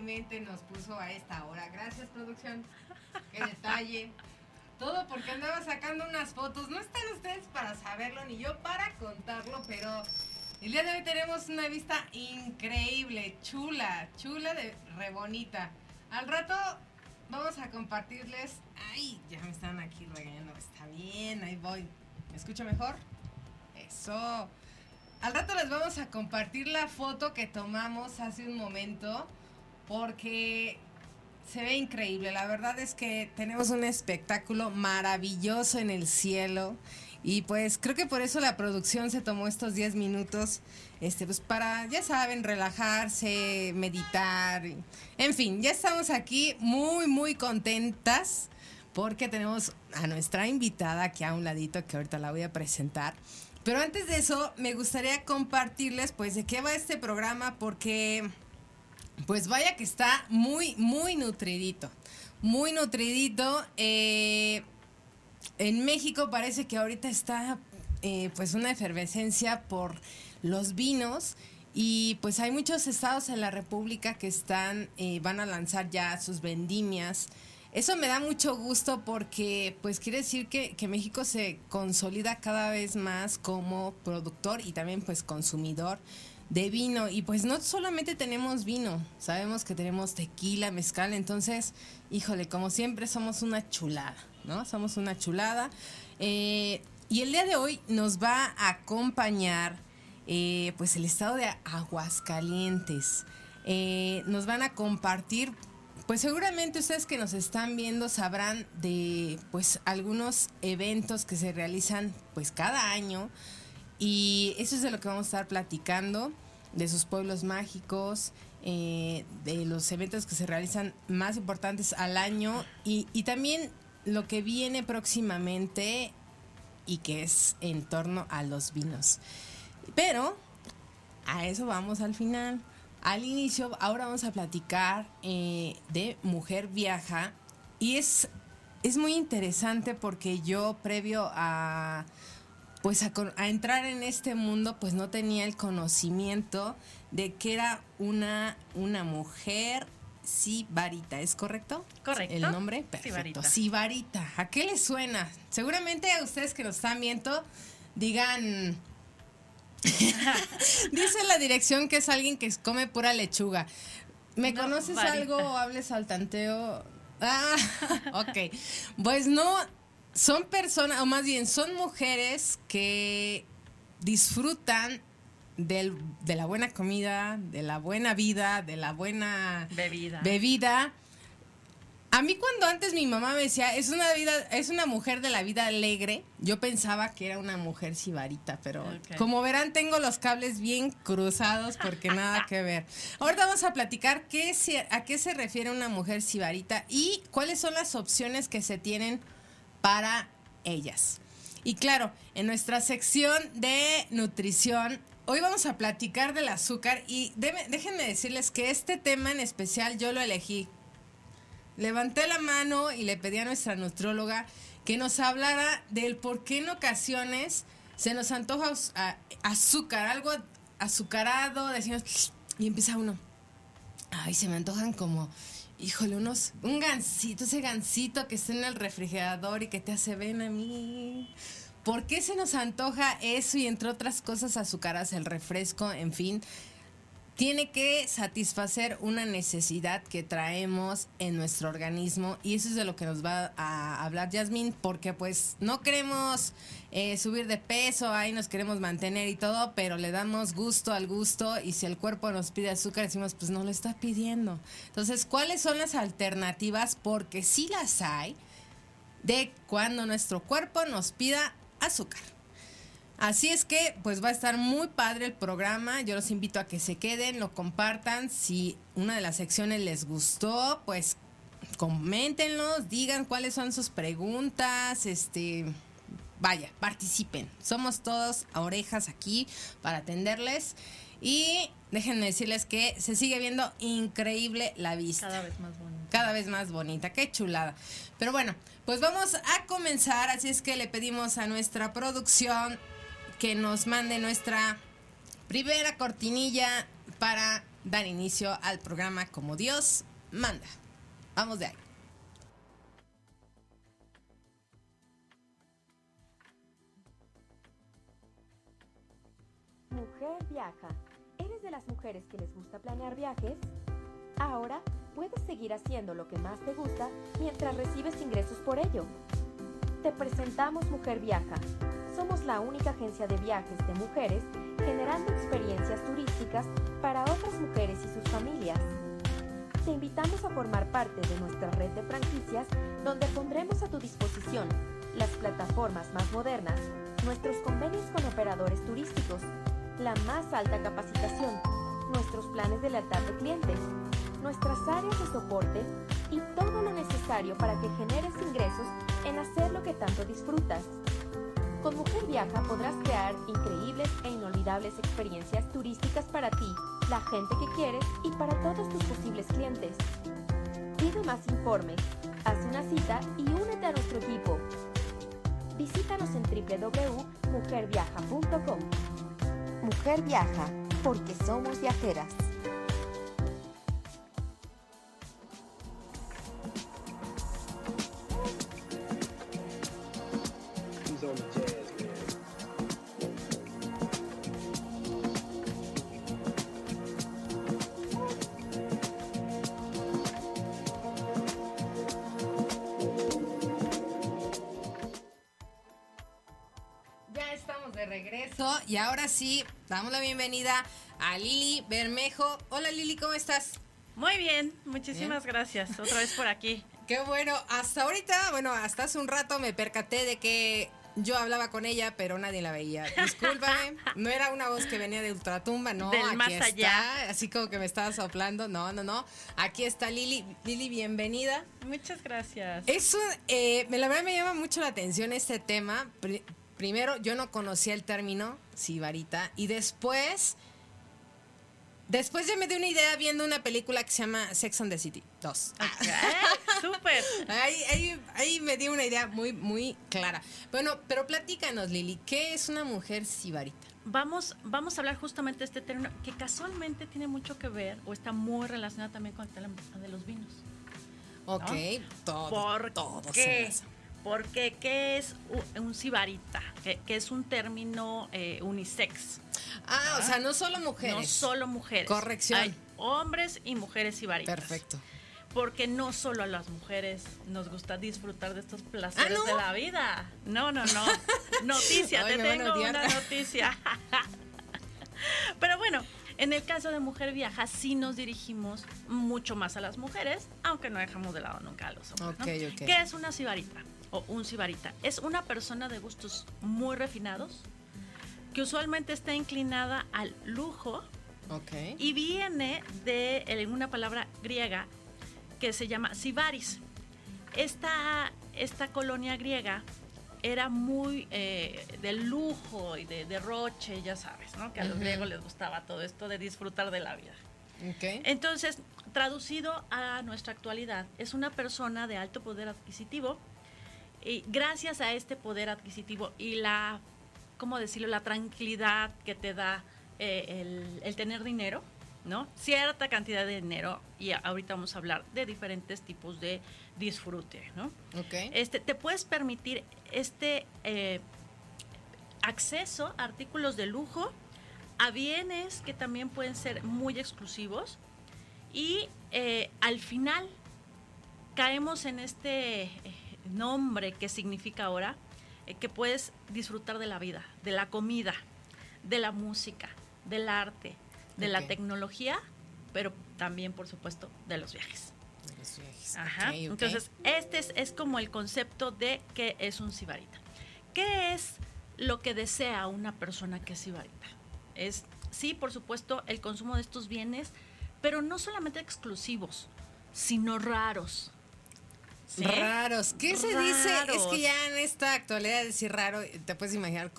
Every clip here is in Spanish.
Amablemente nos puso a esta hora. Gracias, producción. Qué detalle. Todo porque andaba sacando unas fotos. No están ustedes para saberlo ni yo para contarlo, pero el día de hoy tenemos una vista increíble, chula, chula de re bonita. Al rato vamos a compartirles. Ay, ya me están aquí regañando. Está bien, ahí voy. ¿Me escucho mejor? Eso. Al rato les vamos a compartir la foto que tomamos hace un momento porque se ve increíble. La verdad es que tenemos un espectáculo maravilloso en el cielo. Y pues creo que por eso la producción se tomó estos 10 minutos, este, pues para, ya saben, relajarse, meditar. En fin, ya estamos aquí muy, muy contentas porque tenemos a nuestra invitada aquí a un ladito que ahorita la voy a presentar. Pero antes de eso, me gustaría compartirles pues de qué va este programa porque pues vaya que está muy, muy nutridito. Muy nutridito. Eh, en México parece que ahorita está eh, pues una efervescencia por los vinos y pues hay muchos estados en la República que están, eh, van a lanzar ya sus vendimias. Eso me da mucho gusto porque pues quiere decir que, que México se consolida cada vez más como productor y también pues consumidor de vino. Y pues no solamente tenemos vino, sabemos que tenemos tequila, mezcal, entonces, híjole, como siempre somos una chulada, ¿no? Somos una chulada. Eh, y el día de hoy nos va a acompañar eh, pues el estado de Aguascalientes. Eh, nos van a compartir, pues seguramente ustedes que nos están viendo sabrán de pues algunos eventos que se realizan pues cada año y eso es de lo que vamos a estar platicando, de sus pueblos mágicos, eh, de los eventos que se realizan más importantes al año y, y también lo que viene próximamente y que es en torno a los vinos. Pero a eso vamos al final. Al inicio, ahora vamos a platicar eh, de Mujer Viaja y es, es muy interesante porque yo previo a pues a, a entrar en este mundo pues no tenía el conocimiento de que era una, una mujer sibarita, ¿es correcto? Correcto. El nombre, perfecto. Sibarita. Sibarita. ¿A qué le suena? Seguramente a ustedes que nos están viendo digan... Dice la dirección que es alguien que come pura lechuga. ¿Me No, conoces varita. algo o hables al tanteo? Ah, ok. Pues no, son personas, o más bien son mujeres que disfrutan del- de la buena comida, de la buena vida, de la buena Bebida. bebida. A mí cuando antes mi mamá me decía, es una vida, es una mujer de la vida alegre, yo pensaba que era una mujer sibarita, pero como verán tengo los cables bien cruzados porque nada que ver. Ahorita vamos a platicar qué se- a qué se refiere una mujer sibarita y cuáles son las opciones que se tienen para ellas. Y claro, en nuestra sección de nutrición, hoy vamos a platicar del azúcar y déjenme decirles que este tema en especial yo lo elegí. Levanté la mano y le pedí a nuestra nutrióloga que nos hablara del por qué en ocasiones se nos antoja azúcar, algo azucarado, decimos, y empieza uno. Ay, se me antojan como, híjole, unos, un gansito, ese gansito que está en el refrigerador y que te hace ven a mí. ¿Por qué se nos antoja eso y entre otras cosas azucaras, el refresco, en fin? Tiene que satisfacer una necesidad que traemos en nuestro organismo y eso es de lo que nos va a hablar Yasmín porque pues no queremos eh, subir de peso, ahí nos queremos mantener y todo, pero le damos gusto al gusto y si el cuerpo nos pide azúcar decimos pues no lo está pidiendo. Entonces, ¿cuáles son las alternativas? Porque sí las hay de cuando nuestro cuerpo nos pida azúcar. Así es que, pues va a estar muy padre el programa. Yo los invito a que se queden, lo compartan. Si una de las secciones les gustó, pues coméntenlos, digan cuáles son sus preguntas, este, vaya, participen. Somos todos a orejas aquí para atenderles. Y déjenme decirles que se sigue viendo increíble la vista. Cada vez más bonita. Cada vez más bonita, qué chulada. Pero bueno, pues vamos a comenzar, así es que le pedimos a nuestra producción que nos mande nuestra primera cortinilla para dar inicio al programa como Dios manda. Vamos de ahí. Mujer viaja. ¿Eres de las mujeres que les gusta planear viajes? Ahora puedes seguir haciendo lo que más te gusta mientras recibes ingresos por ello. Te presentamos Mujer Viaja somos la única agencia de viajes de mujeres generando experiencias turísticas para otras mujeres y sus familias. Te invitamos a formar parte de nuestra red de franquicias donde pondremos a tu disposición las plataformas más modernas, nuestros convenios con operadores turísticos, la más alta capacitación, nuestros planes de lealtad de clientes, nuestras áreas de soporte y todo lo necesario para que generes ingresos en hacer lo que tanto disfrutas. Con Mujer Viaja podrás crear increíbles e inolvidables experiencias turísticas para ti, la gente que quieres y para todos tus posibles clientes. Pide más informes, haz una cita y únete a nuestro equipo. Visítanos en www.mujerviaja.com. Mujer Viaja, porque somos viajeras. Y ahora sí, damos la bienvenida a Lili Bermejo. Hola Lili, ¿cómo estás? Muy bien, muchísimas gracias. Otra vez por aquí. Qué bueno. Hasta ahorita, bueno, hasta hace un rato me percaté de que yo hablaba con ella, pero nadie la veía. Discúlpame, no era una voz que venía de ultratumba, no. Del más allá. así como que me estaba soplando. No, no, no. Aquí está Lili. Lili, bienvenida. Muchas gracias. Eso, eh, la verdad me llama mucho la atención este tema primero yo no conocía el término sibarita y después después ya me di una idea viendo una película que se llama Sex and the City 2. Súper. ahí, ahí, me di una idea muy muy clara. Bueno, pero platícanos Lili, ¿qué es una mujer sibarita? Vamos, vamos a hablar justamente de este término que casualmente tiene mucho que ver o está muy relacionado también con el tema de los vinos. Ok, todo, ¿Por todo? Porque, ¿qué es un sibarita? Que, es un término eh, unisex. Ah, o sea, no solo mujeres. No solo mujeres. Corrección. Hay hombres y mujeres sibaritas. Perfecto. Porque no solo a las mujeres nos gusta disfrutar de estos placeres ah, de la vida. No, no, no. Noticia, te tengo una noticia. Pero bueno, en el caso de Mujer Viaja, sí nos dirigimos mucho más a las mujeres, aunque no dejamos de lado nunca a los hombres. Okay, ¿Qué es una sibarita? O un sibarita. Es una persona de gustos muy refinados que usualmente está inclinada al lujo y viene de una palabra griega que se llama sibaris. Esta, esta colonia griega era muy eh, de lujo y de derroche, ya sabes, ¿no? Que a los griegos les gustaba todo esto de disfrutar de la vida. Entonces, traducido a nuestra actualidad, es una persona de alto poder adquisitivo y gracias a este poder adquisitivo y la, ¿cómo decirlo?, la tranquilidad que te da eh, el, tener dinero, ¿no? Cierta cantidad de dinero y ahorita vamos a hablar de diferentes tipos de disfrute, ¿no? Okay. Este, te puedes permitir este eh, acceso a artículos de lujo, a bienes que también pueden ser muy exclusivos y eh, al final caemos en este nombre que significa ahora que puedes disfrutar de la vida, de la comida, de la música, del arte, de la tecnología, pero también, por supuesto, de los viajes. De los viajes. Ajá. Entonces, este es, como el concepto de qué es un sibarita. ¿Qué es lo que desea una persona que es sibarita? Es, sí, por supuesto, el consumo de estos bienes, pero no solamente exclusivos, sino raros. Raros. ¿Qué se dice? Es que ya en esta actualidad decir raro, te puedes imaginar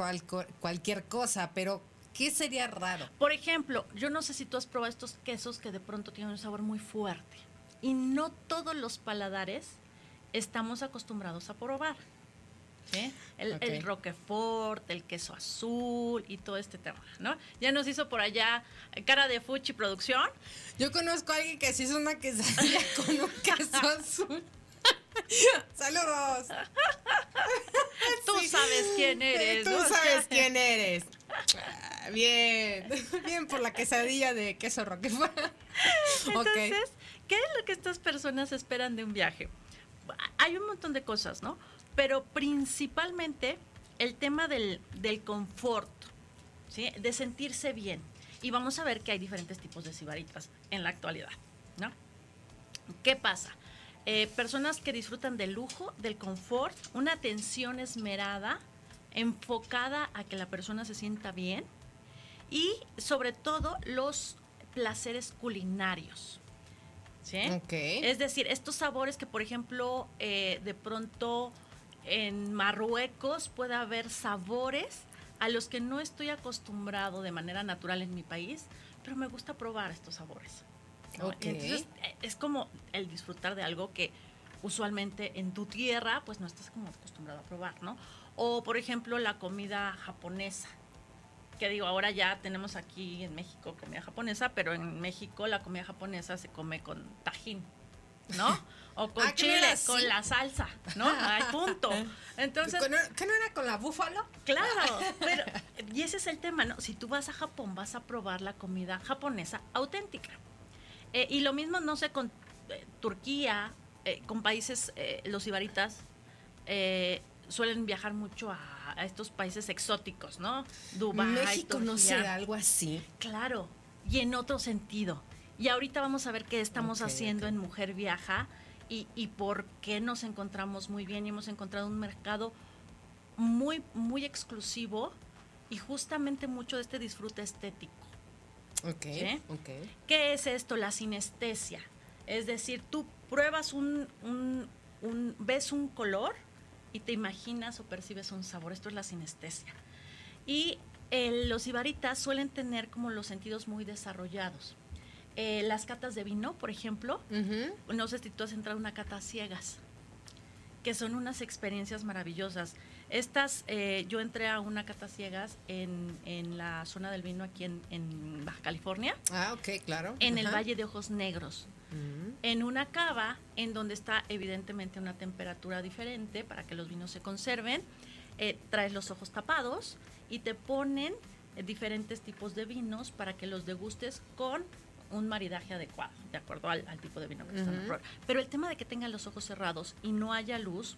cualquier cosa, pero ¿qué sería raro? Por ejemplo, yo no sé si tú has probado estos quesos que de pronto tienen un sabor muy fuerte y no todos los paladares estamos acostumbrados a probar. ¿sí? El, roquefort, el queso azul y todo este tema, ¿no? Ya nos hizo por allá cara de Fuchi Producción. Yo conozco a alguien que se hizo una quesadilla con un queso azul. Saludos. Tú sabes quién eres. Tú sabes quién eres. Ah, bien, bien por la quesadilla de queso roquefort. Entonces, ¿qué es lo que estas personas esperan de un viaje? Hay un montón de cosas, ¿no? Pero principalmente el tema del, del confort, ¿sí? De sentirse bien. Y vamos a ver que hay diferentes tipos de sibaritas en la actualidad, ¿no? ¿Qué pasa? Eh, personas que disfrutan del lujo, del confort, una atención esmerada, enfocada a que la persona se sienta bien y sobre todo los placeres culinarios. ¿Sí? Es decir, estos sabores que, por ejemplo, eh, de pronto en Marruecos puede haber sabores a los que no estoy acostumbrado de manera natural en mi país, pero me gusta probar estos sabores. Entonces, eh, es como el disfrutar de algo que usualmente en tu tierra, pues no estás como acostumbrado a probar, ¿no? O, por ejemplo, la comida japonesa. Que digo, ahora ya tenemos aquí en México comida japonesa, pero en México la comida japonesa se come con tajín, ¿no? O con ah, chile, con la salsa, ¿no? Al punto. Entonces, ¿Qué no era con la búfalo? Claro, pero, y ese es el tema, ¿no? Si tú vas a Japón, vas a probar la comida japonesa auténtica. Eh, y lo mismo, no sé, con eh, Turquía, eh, con países, los ibaritas suelen viajar mucho a, estos países exóticos, ¿no? Dubái. México no sé, algo así. Claro, y en otro sentido. Y ahorita vamos a ver qué estamos haciendo en Mujer Viaja y, y por qué nos encontramos muy bien y hemos encontrado un mercado muy, muy exclusivo y justamente mucho de este disfrute estético. Okay, ¿Qué es esto? La sinestesia. Es decir, tú pruebas un, un, ves un color y te imaginas o percibes un sabor. Esto es la sinestesia. Y los ibaritas suelen tener como los sentidos muy desarrollados. Eh, las catas de vino, por ejemplo, no sé si tú has entrado a una cata ciegas, que son unas experiencias maravillosas. Estas, eh, yo entré a una cata ciegas en, en, la zona del vino aquí en, en Baja California. Ah, ok, claro. En el Valle de Ojos Negros. Mm. En una cava en donde está evidentemente una temperatura diferente para que los vinos se conserven. Eh, traes los ojos tapados y te ponen eh, diferentes tipos de vinos para que los degustes con un maridaje adecuado, de acuerdo al, tipo de vino que están Pero el tema de que tengan los ojos cerrados y no haya luz,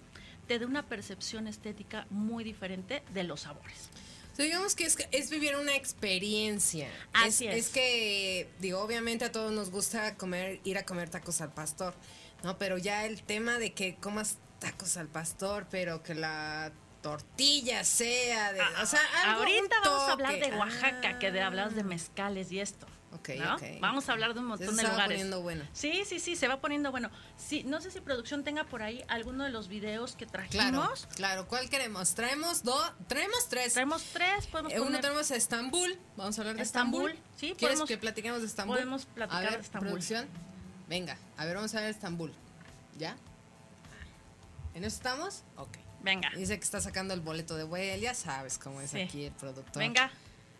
te da una percepción estética muy diferente de los sabores. digamos que es, vivir una experiencia. Así es, es. que, digo, obviamente a todos nos gusta comer, ir a comer tacos al pastor, ¿no? Pero ya el tema de que comas tacos al pastor, pero que la tortilla sea de, o sea, ahorita vamos a hablar de Oaxaca, que de hablas de mezcales y esto. Vamos a hablar de un montón de lugares. Se va poniendo bueno. Sí, sí, sí, se va poniendo bueno. Sí, no sé si producción tenga por ahí alguno de los videos que trajimos. Claro, claro. ¿Cuál queremos? Traemos dos, traemos tres. Traemos tres, podemos eh, Uno tenemos Estambul, vamos a hablar de Estambul. Estambul. Sí, ¿Quieres que platiquemos de Estambul? Podemos platicar de Estambul. producción. Venga, a ver, vamos a ver Estambul. ¿Ya? ¿En eso estamos? Ok. Venga. Dice que está sacando el boleto de vuelo, ya sabes cómo es aquí el productor. Venga.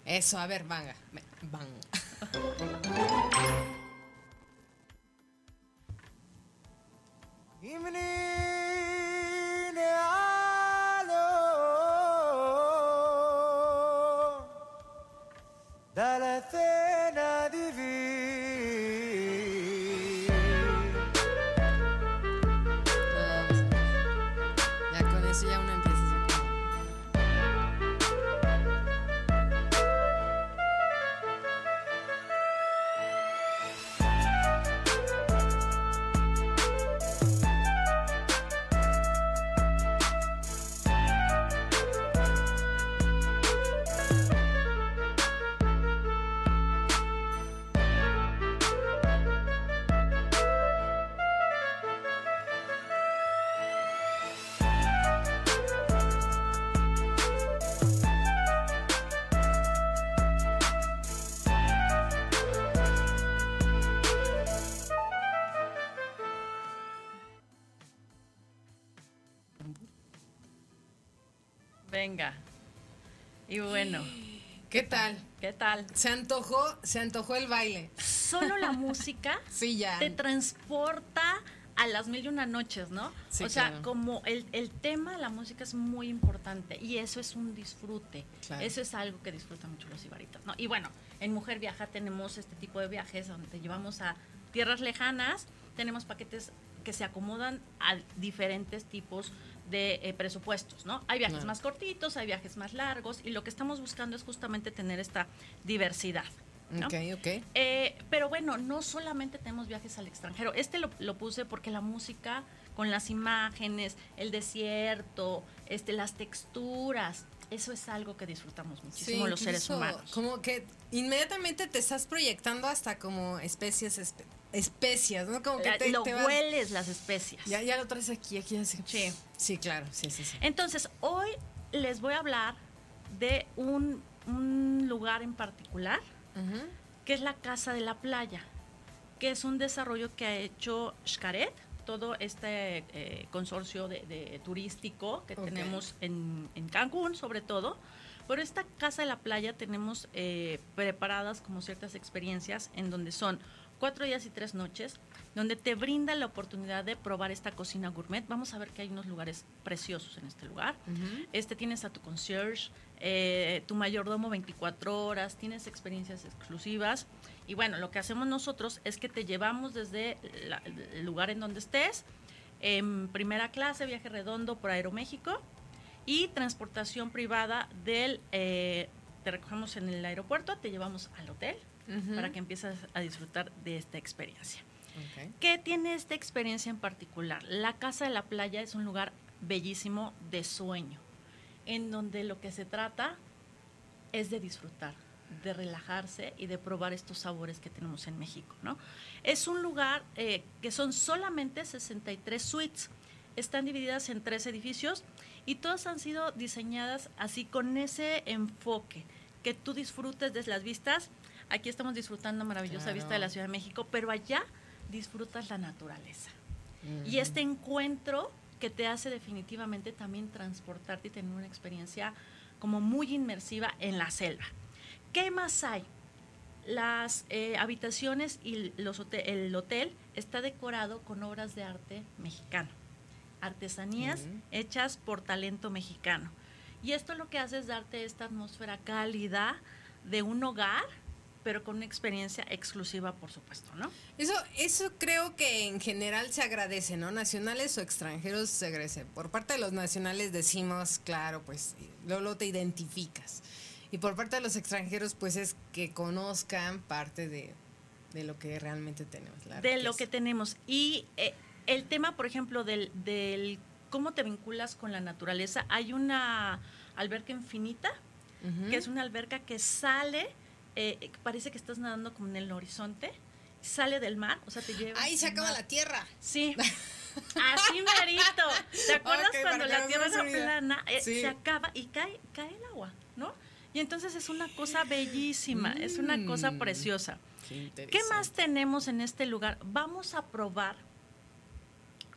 Eso, a ver, venga. Van. Venga. Y bueno. ¿Qué tal? ¿Qué tal? Se antojó, se antojó el baile. Solo la música sí, ya. te transporta a las mil y una noches, ¿no? Sí, o sea, como el, el, tema de la música es muy importante y eso es un disfrute. Eso es algo que disfrutan mucho los ibaritos, ¿no? Y bueno, en Mujer Viaja tenemos este tipo de viajes donde te llevamos a tierras lejanas, tenemos paquetes que se acomodan a diferentes tipos de eh, presupuestos, ¿no? Hay viajes más cortitos, hay viajes más largos y lo que estamos buscando es justamente tener esta diversidad. ¿no? Ok, ok. Eh, pero bueno, no solamente tenemos viajes al extranjero. Este lo, lo, puse porque la música, con las imágenes, el desierto, este, las texturas, eso es algo que disfrutamos muchísimo los seres humanos. Como que inmediatamente te estás proyectando hasta como especies especias, ¿no? Como que te, lo hueles las especias. Ya, ya lo traes aquí, aquí así. Sí. Sí, claro, sí, sí, sí. Entonces, hoy les voy a hablar de un, un lugar en particular, que es la Casa de la Playa, que es un desarrollo que ha hecho Xcaret, todo este eh, consorcio de, turístico que tenemos en, en, Cancún, sobre todo. Por esta Casa de la Playa tenemos eh, preparadas como ciertas experiencias en donde son cuatro días y tres noches, donde te brinda la oportunidad de probar esta cocina gourmet. Vamos a ver que hay unos lugares preciosos en este lugar. Este tienes a tu concierge, eh, tu mayordomo 24 horas, tienes experiencias exclusivas. Y bueno, lo que hacemos nosotros es que te llevamos desde el lugar en donde estés, en primera clase, viaje redondo por Aeroméxico y transportación privada del... Eh, te recogemos en el aeropuerto, te llevamos al hotel, para que empieces a disfrutar de esta experiencia. ¿Qué tiene esta experiencia en particular? La Casa de la Playa es un lugar bellísimo de sueño, en donde lo que se trata es de disfrutar, de relajarse y de probar estos sabores que tenemos en México, ¿no? Es un lugar eh, que son solamente 63 suites, están divididas en tres edificios y todas han sido diseñadas así con ese enfoque, que tú disfrutes de las vistas Aquí estamos disfrutando maravillosa vista de la Ciudad de México, pero allá disfrutas la naturaleza. Y este encuentro que te hace definitivamente también transportarte y tener una experiencia como muy inmersiva en la selva. ¿Qué más hay? Las eh, habitaciones y los el hotel está decorado con obras de arte mexicano, artesanías hechas por talento mexicano. Y esto lo que hace es darte esta atmósfera cálida de un hogar pero con una experiencia exclusiva, por supuesto, ¿no? Eso, eso creo que en general se agradece, ¿no? Nacionales o extranjeros se agradece. Por parte de los nacionales decimos, claro, pues luego te identificas. Y por parte de los extranjeros, pues es que conozcan parte de, lo que realmente tenemos. de lo que tenemos. Y eh, el tema, por ejemplo, del, del cómo te vinculas con la naturaleza, hay una alberca infinita, que es una alberca que sale eh, parece que estás nadando como en el horizonte, sale del mar, o sea, te lleva. Ahí se acaba la tierra. Sí. Así merito. ¿Te acuerdas cuando la tierra era plana? Eh, se acaba y cae, cae el agua, ¿no? Y entonces es una cosa bellísima, es una cosa mm. preciosa. Qué, más tenemos en este lugar? Vamos a probar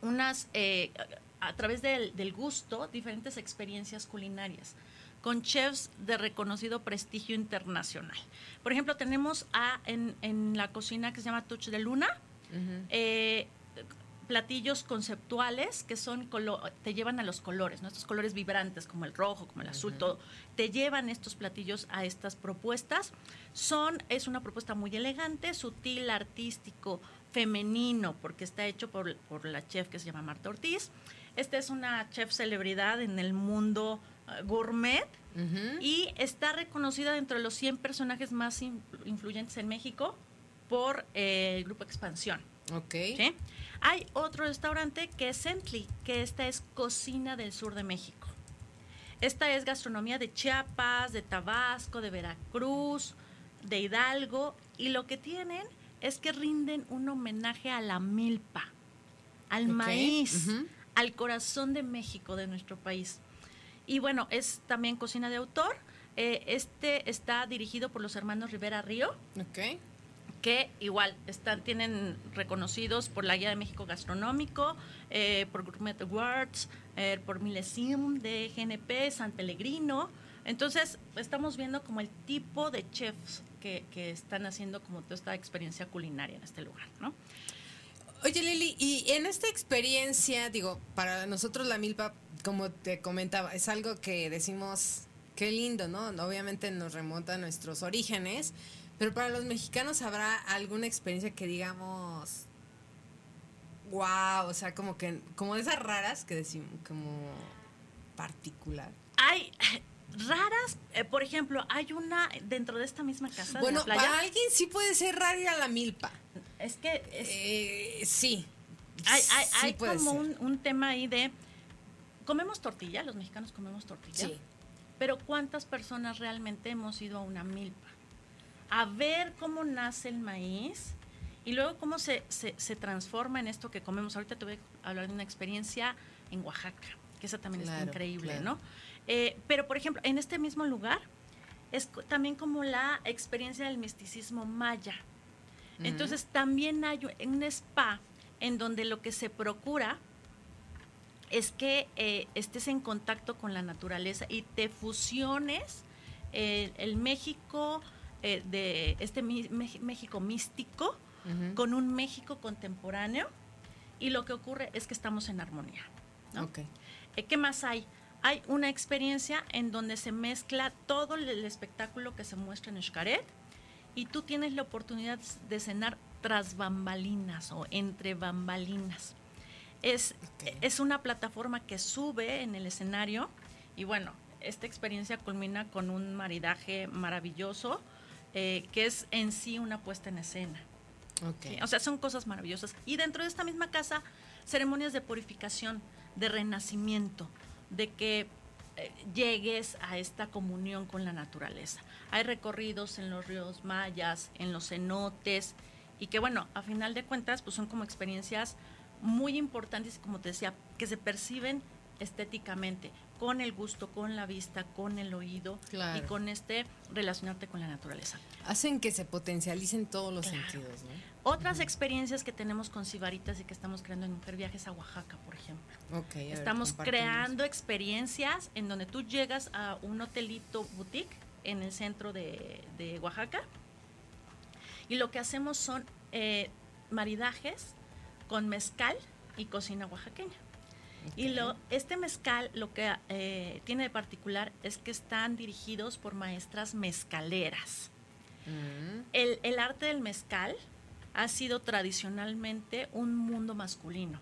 unas, eh, a través del, del gusto, diferentes experiencias culinarias con chefs de reconocido prestigio internacional. Por ejemplo, tenemos a, en, la cocina que se llama Touch de Luna, eh, platillos conceptuales que son te llevan a los colores, ¿no? estos colores vibrantes como el rojo, como el azul, todo, te llevan estos platillos a estas propuestas. Son, es una propuesta muy elegante, sutil, artístico, femenino, porque está hecho por, por la chef que se llama Marta Ortiz. Esta es una chef celebridad en el mundo uh, gourmet y está reconocida dentro de los 100 personajes más influyentes en México por eh, el Grupo Expansión. Ok. Hay otro restaurante que es Cently, que esta es cocina del sur de México. Esta es gastronomía de Chiapas, de Tabasco, de Veracruz, de Hidalgo, y lo que tienen es que rinden un homenaje a la milpa, al maíz, al corazón de México, de nuestro país. Y bueno, es también cocina de autor. Eh, este está dirigido por los hermanos Rivera Río. Okay que igual están, tienen reconocidos por la Guía de México Gastronómico, eh, por Gourmet Awards, eh, por Milesim de GNP, San Pellegrino. Entonces, estamos viendo como el tipo de chefs que, que están haciendo como toda esta experiencia culinaria en este lugar, ¿no? Oye, Lili, y en esta experiencia, digo, para nosotros la milpa, como te comentaba, es algo que decimos, qué lindo, ¿no? Obviamente nos remonta a nuestros orígenes, pero para los mexicanos habrá alguna experiencia que digamos, wow, o sea, como que, como esas raras que decimos, como particular. Hay raras, eh, por ejemplo, hay una dentro de esta misma casa. Bueno, para alguien sí puede ser raro ir a la milpa. Es que eh, sí. Hay, hay, como un, un, tema ahí de comemos tortilla, los mexicanos comemos tortilla. Sí. Pero ¿cuántas personas realmente hemos ido a una milpa? a ver cómo nace el maíz y luego cómo se, se, transforma en esto que comemos. Ahorita te voy a hablar de una experiencia en Oaxaca, que esa también es increíble, ¿no? Eh, pero, por ejemplo, en este mismo lugar es también como la experiencia del misticismo maya. Entonces, también hay un spa en donde lo que se procura es que eh, estés en contacto con la naturaleza y te fusiones eh, el México eh, de este México místico con un México contemporáneo y lo que ocurre es que estamos en armonía. Eh, ¿Qué más hay? Hay una experiencia en donde se mezcla todo el espectáculo que se muestra en Xcaret y tú tienes la oportunidad de cenar tras bambalinas o entre bambalinas. Es, es una plataforma que sube en el escenario y bueno, esta experiencia culmina con un maridaje maravilloso eh, que es en sí una puesta en escena. O sea, son cosas maravillosas. Y dentro de esta misma casa, ceremonias de purificación, de renacimiento, de que eh, llegues a esta comunión con la naturaleza. Hay recorridos en los ríos mayas, en los cenotes, y que bueno, a final de cuentas, pues son como experiencias muy importantes, como te decía, que se perciben estéticamente, con el gusto, con la vista, con el oído y con este relacionarte con la naturaleza. Hacen que se potencialicen todos los sentidos. Otras experiencias que tenemos con Sibaritas y que estamos creando en Mujer Viajes a Oaxaca, por ejemplo. estamos creando experiencias en donde tú llegas a un hotelito boutique en el centro de, Oaxaca y lo que hacemos son eh, maridajes con mezcal y cocina oaxaqueña. Y lo, este mezcal lo que eh, tiene de particular es que están dirigidos por maestras mezcaleras. Mm. El, arte del mezcal ha sido tradicionalmente un mundo masculino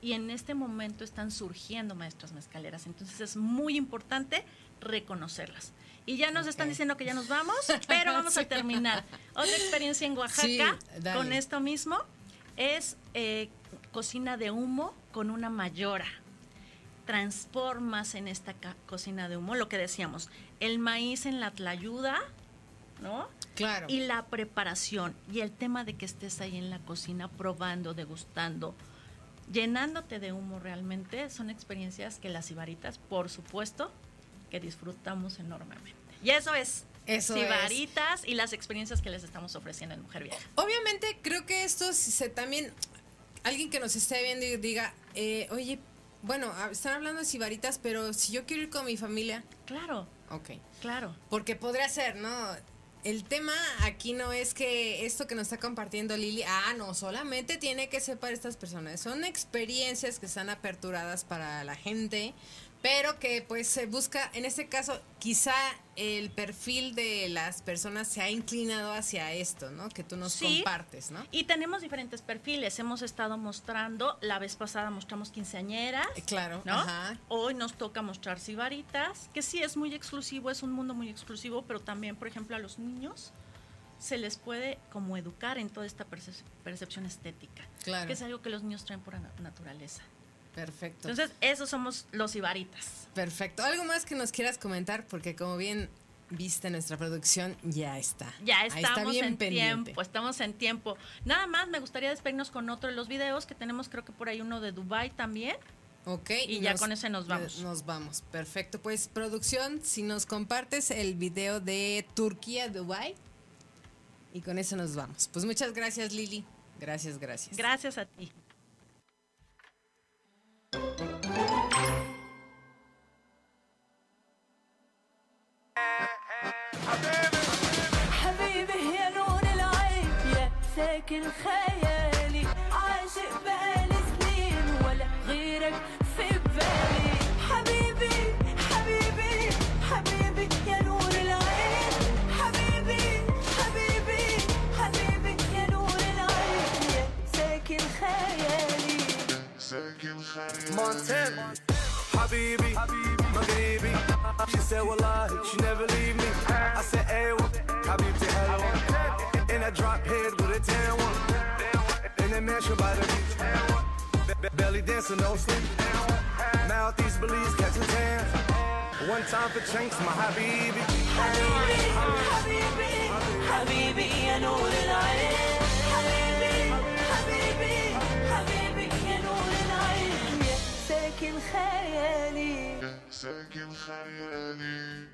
y en este momento están surgiendo maestras mezcaleras. Entonces es muy importante reconocerlas. Y ya nos están diciendo que ya nos vamos, pero vamos a terminar. Otra experiencia en Oaxaca con esto mismo es eh, cocina de humo con una mayora. Transformas en esta cocina de humo lo que decíamos, el maíz en la tlayuda, ¿no? Claro. Y la preparación y el tema de que estés ahí en la cocina probando, degustando, llenándote de humo realmente, son experiencias que las ibaritas, por supuesto, que disfrutamos enormemente. Y eso es eso Sibaritas y las experiencias que les estamos ofreciendo en Mujer Vieja. Obviamente, creo que esto se también alguien que nos esté viendo y diga, eh, oye, bueno, están hablando de sibaritas, pero si yo quiero ir con mi familia. Claro. Ok. Claro. Porque podría ser, ¿no? El tema aquí no es que esto que nos está compartiendo Lili, ah, no, solamente tiene que ser para estas personas. Son experiencias que están aperturadas para la gente, pero que pues se busca, en este caso, quizá el perfil de las personas se ha inclinado hacia esto, ¿no? Que tú nos compartes, ¿no? Y tenemos diferentes perfiles. Hemos estado mostrando, la vez pasada mostramos quinceañeras. Eh, claro, ¿no? Ajá. Hoy nos toca mostrar sibaritas, que sí es muy exclusivo, es un mundo muy exclusivo, pero también, por ejemplo, a los niños se les puede como educar en toda esta percepción estética. Claro. Que es algo que los niños traen por naturaleza. Perfecto. Entonces, esos somos los ibaritas. Perfecto. ¿Algo más que nos quieras comentar? Porque como bien viste nuestra producción, ya está. Ya estamos en tiempo, estamos en tiempo. Nada más me gustaría despedirnos con otro de los videos que tenemos, creo que por ahí uno de Dubai también. Ok. Y, ya con ese nos vamos. Nos vamos. Perfecto. Pues producción, si nos compartes el video de Turquía, Dubai. Y con eso nos vamos. Pues muchas gracias, Lili. Gracias, gracias. Gracias a ti. حبيبي يا نور العين يا ساكن خيالي Montana. Habibi, baby, She said, i she never leave me. I said, Hey, Habibti, hello. And I drop head with a tan one. and the mansion by the beach. Belly dancing, no sleep. Moutheast Belize catching tan. One time for change, my Habibi. Habibi, Habibi, Habibi, I know that I am. Habibi, Habibi, Habibi. ساكن خيالي. ساكن خيالي.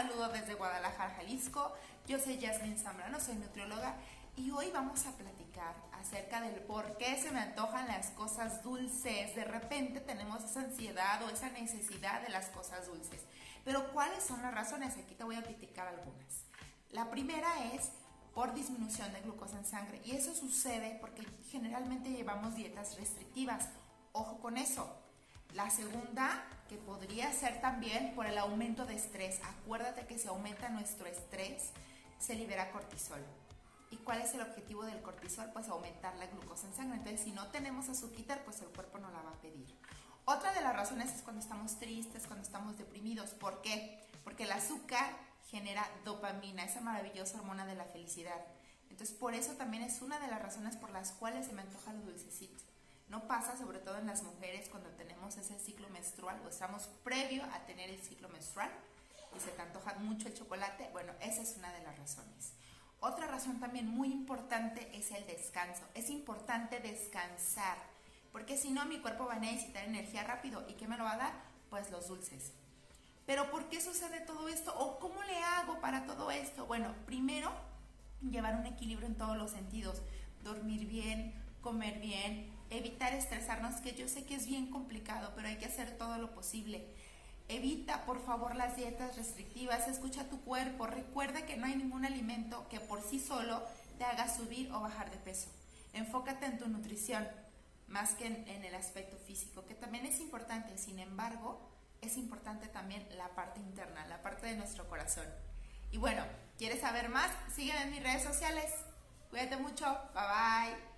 Saludo desde Guadalajara, Jalisco. Yo soy Yasmin Zambrano, soy nutrióloga y hoy vamos a platicar acerca del por qué se me antojan las cosas dulces. De repente tenemos esa ansiedad o esa necesidad de las cosas dulces. Pero ¿cuáles son las razones? Aquí te voy a criticar algunas. La primera es por disminución de glucosa en sangre y eso sucede porque generalmente llevamos dietas restrictivas Ojo con eso. La segunda, que podría ser también por el aumento de estrés. Acuérdate que si aumenta nuestro estrés, se libera cortisol. ¿Y cuál es el objetivo del cortisol? Pues aumentar la glucosa en sangre. Entonces, si no tenemos azúcar, pues el cuerpo no la va a pedir. Otra de las razones es cuando estamos tristes, cuando estamos deprimidos. ¿Por qué? Porque el azúcar genera dopamina, esa maravillosa hormona de la felicidad. Entonces, por eso también es una de las razones por las cuales se me antoja lo dulcecito. No pasa sobre todo en las mujeres cuando tenemos ese ciclo menstrual o estamos previo a tener el ciclo menstrual y se te antoja mucho el chocolate. Bueno, esa es una de las razones. Otra razón también muy importante es el descanso. Es importante descansar, porque si no mi cuerpo va a necesitar energía rápido. ¿Y qué me lo va a dar? Pues los dulces. Pero ¿por qué sucede todo esto? ¿O cómo le hago para todo esto? Bueno, primero, llevar un equilibrio en todos los sentidos. Dormir bien, comer bien, evitar estresarnos, que yo sé que es bien complicado, pero hay que hacer todo lo posible. Evita, por favor, las dietas restrictivas, escucha tu cuerpo, recuerda que no hay ningún alimento que por sí solo te haga subir o bajar de peso. Enfócate en tu nutrición, más que en, en el aspecto físico, que también es importante, sin embargo, es importante también la parte interna, la parte de nuestro corazón. Y bueno, ¿quieres saber más? Sígueme en mis redes sociales. Cuídate mucho. Bye bye.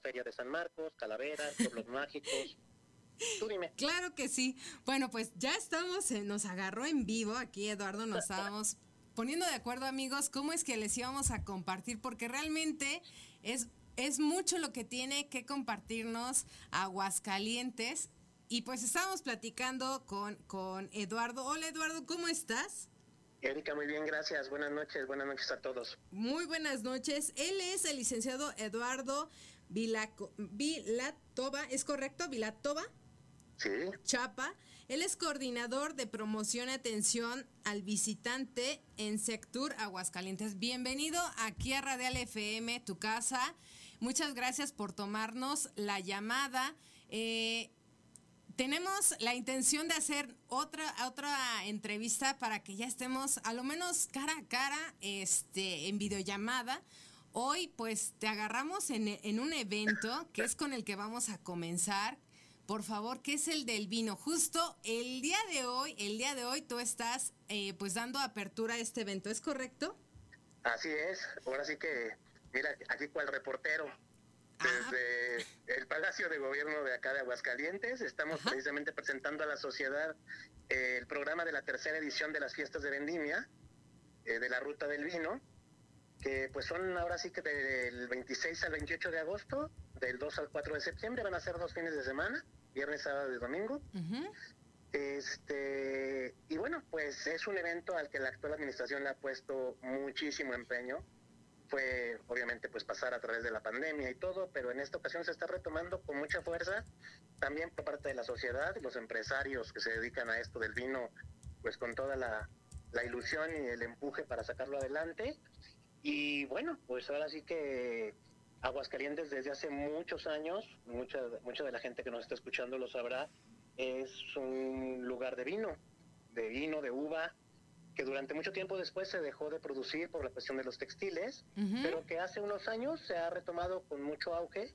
Feria de San Marcos, Calaveras, Pueblos Mágicos, Tú dime. Claro que sí. Bueno, pues ya estamos, nos agarró en vivo aquí, Eduardo, nos estábamos poniendo de acuerdo, amigos, cómo es que les íbamos a compartir, porque realmente es, es mucho lo que tiene que compartirnos Aguascalientes. Y pues estábamos platicando con, con Eduardo. Hola Eduardo, ¿cómo estás? Erika, muy bien, gracias. Buenas noches, buenas noches a todos. Muy buenas noches. Él es el licenciado Eduardo Vilaco, Vilatova, ¿es correcto? Vilatova. Chapa. Él es coordinador de promoción y atención al visitante en Sectur Aguascalientes. Bienvenido aquí a Radial FM, tu casa. Muchas gracias por tomarnos la llamada. Eh, tenemos la intención de hacer otra, otra entrevista para que ya estemos a lo menos cara a cara este, en videollamada. Hoy pues te agarramos en, en un evento que es con el que vamos a comenzar, por favor, que es el del vino. Justo el día de hoy, el día de hoy tú estás eh, pues dando apertura a este evento, ¿es correcto? Así es, ahora sí que, mira, aquí cual reportero, desde el Palacio de Gobierno de acá de Aguascalientes, estamos precisamente presentando a la sociedad eh, el programa de la tercera edición de las fiestas de vendimia, eh, de la Ruta del Vino, que pues son ahora sí que del 26 al 28 de agosto, del 2 al 4 de septiembre, van a ser dos fines de semana viernes, sábado y domingo. Este, y bueno, pues es un evento al que la actual administración le ha puesto muchísimo empeño. Fue obviamente pues pasar a través de la pandemia y todo, pero en esta ocasión se está retomando con mucha fuerza, también por parte de la sociedad, los empresarios que se dedican a esto del vino, pues con toda la, la ilusión y el empuje para sacarlo adelante. Y bueno, pues ahora sí que Aguascalientes desde hace muchos años, mucha, mucha de la gente que nos está escuchando lo sabrá, es un lugar de vino, de vino, de uva, que durante mucho tiempo después se dejó de producir por la cuestión de los textiles, pero que hace unos años se ha retomado con mucho auge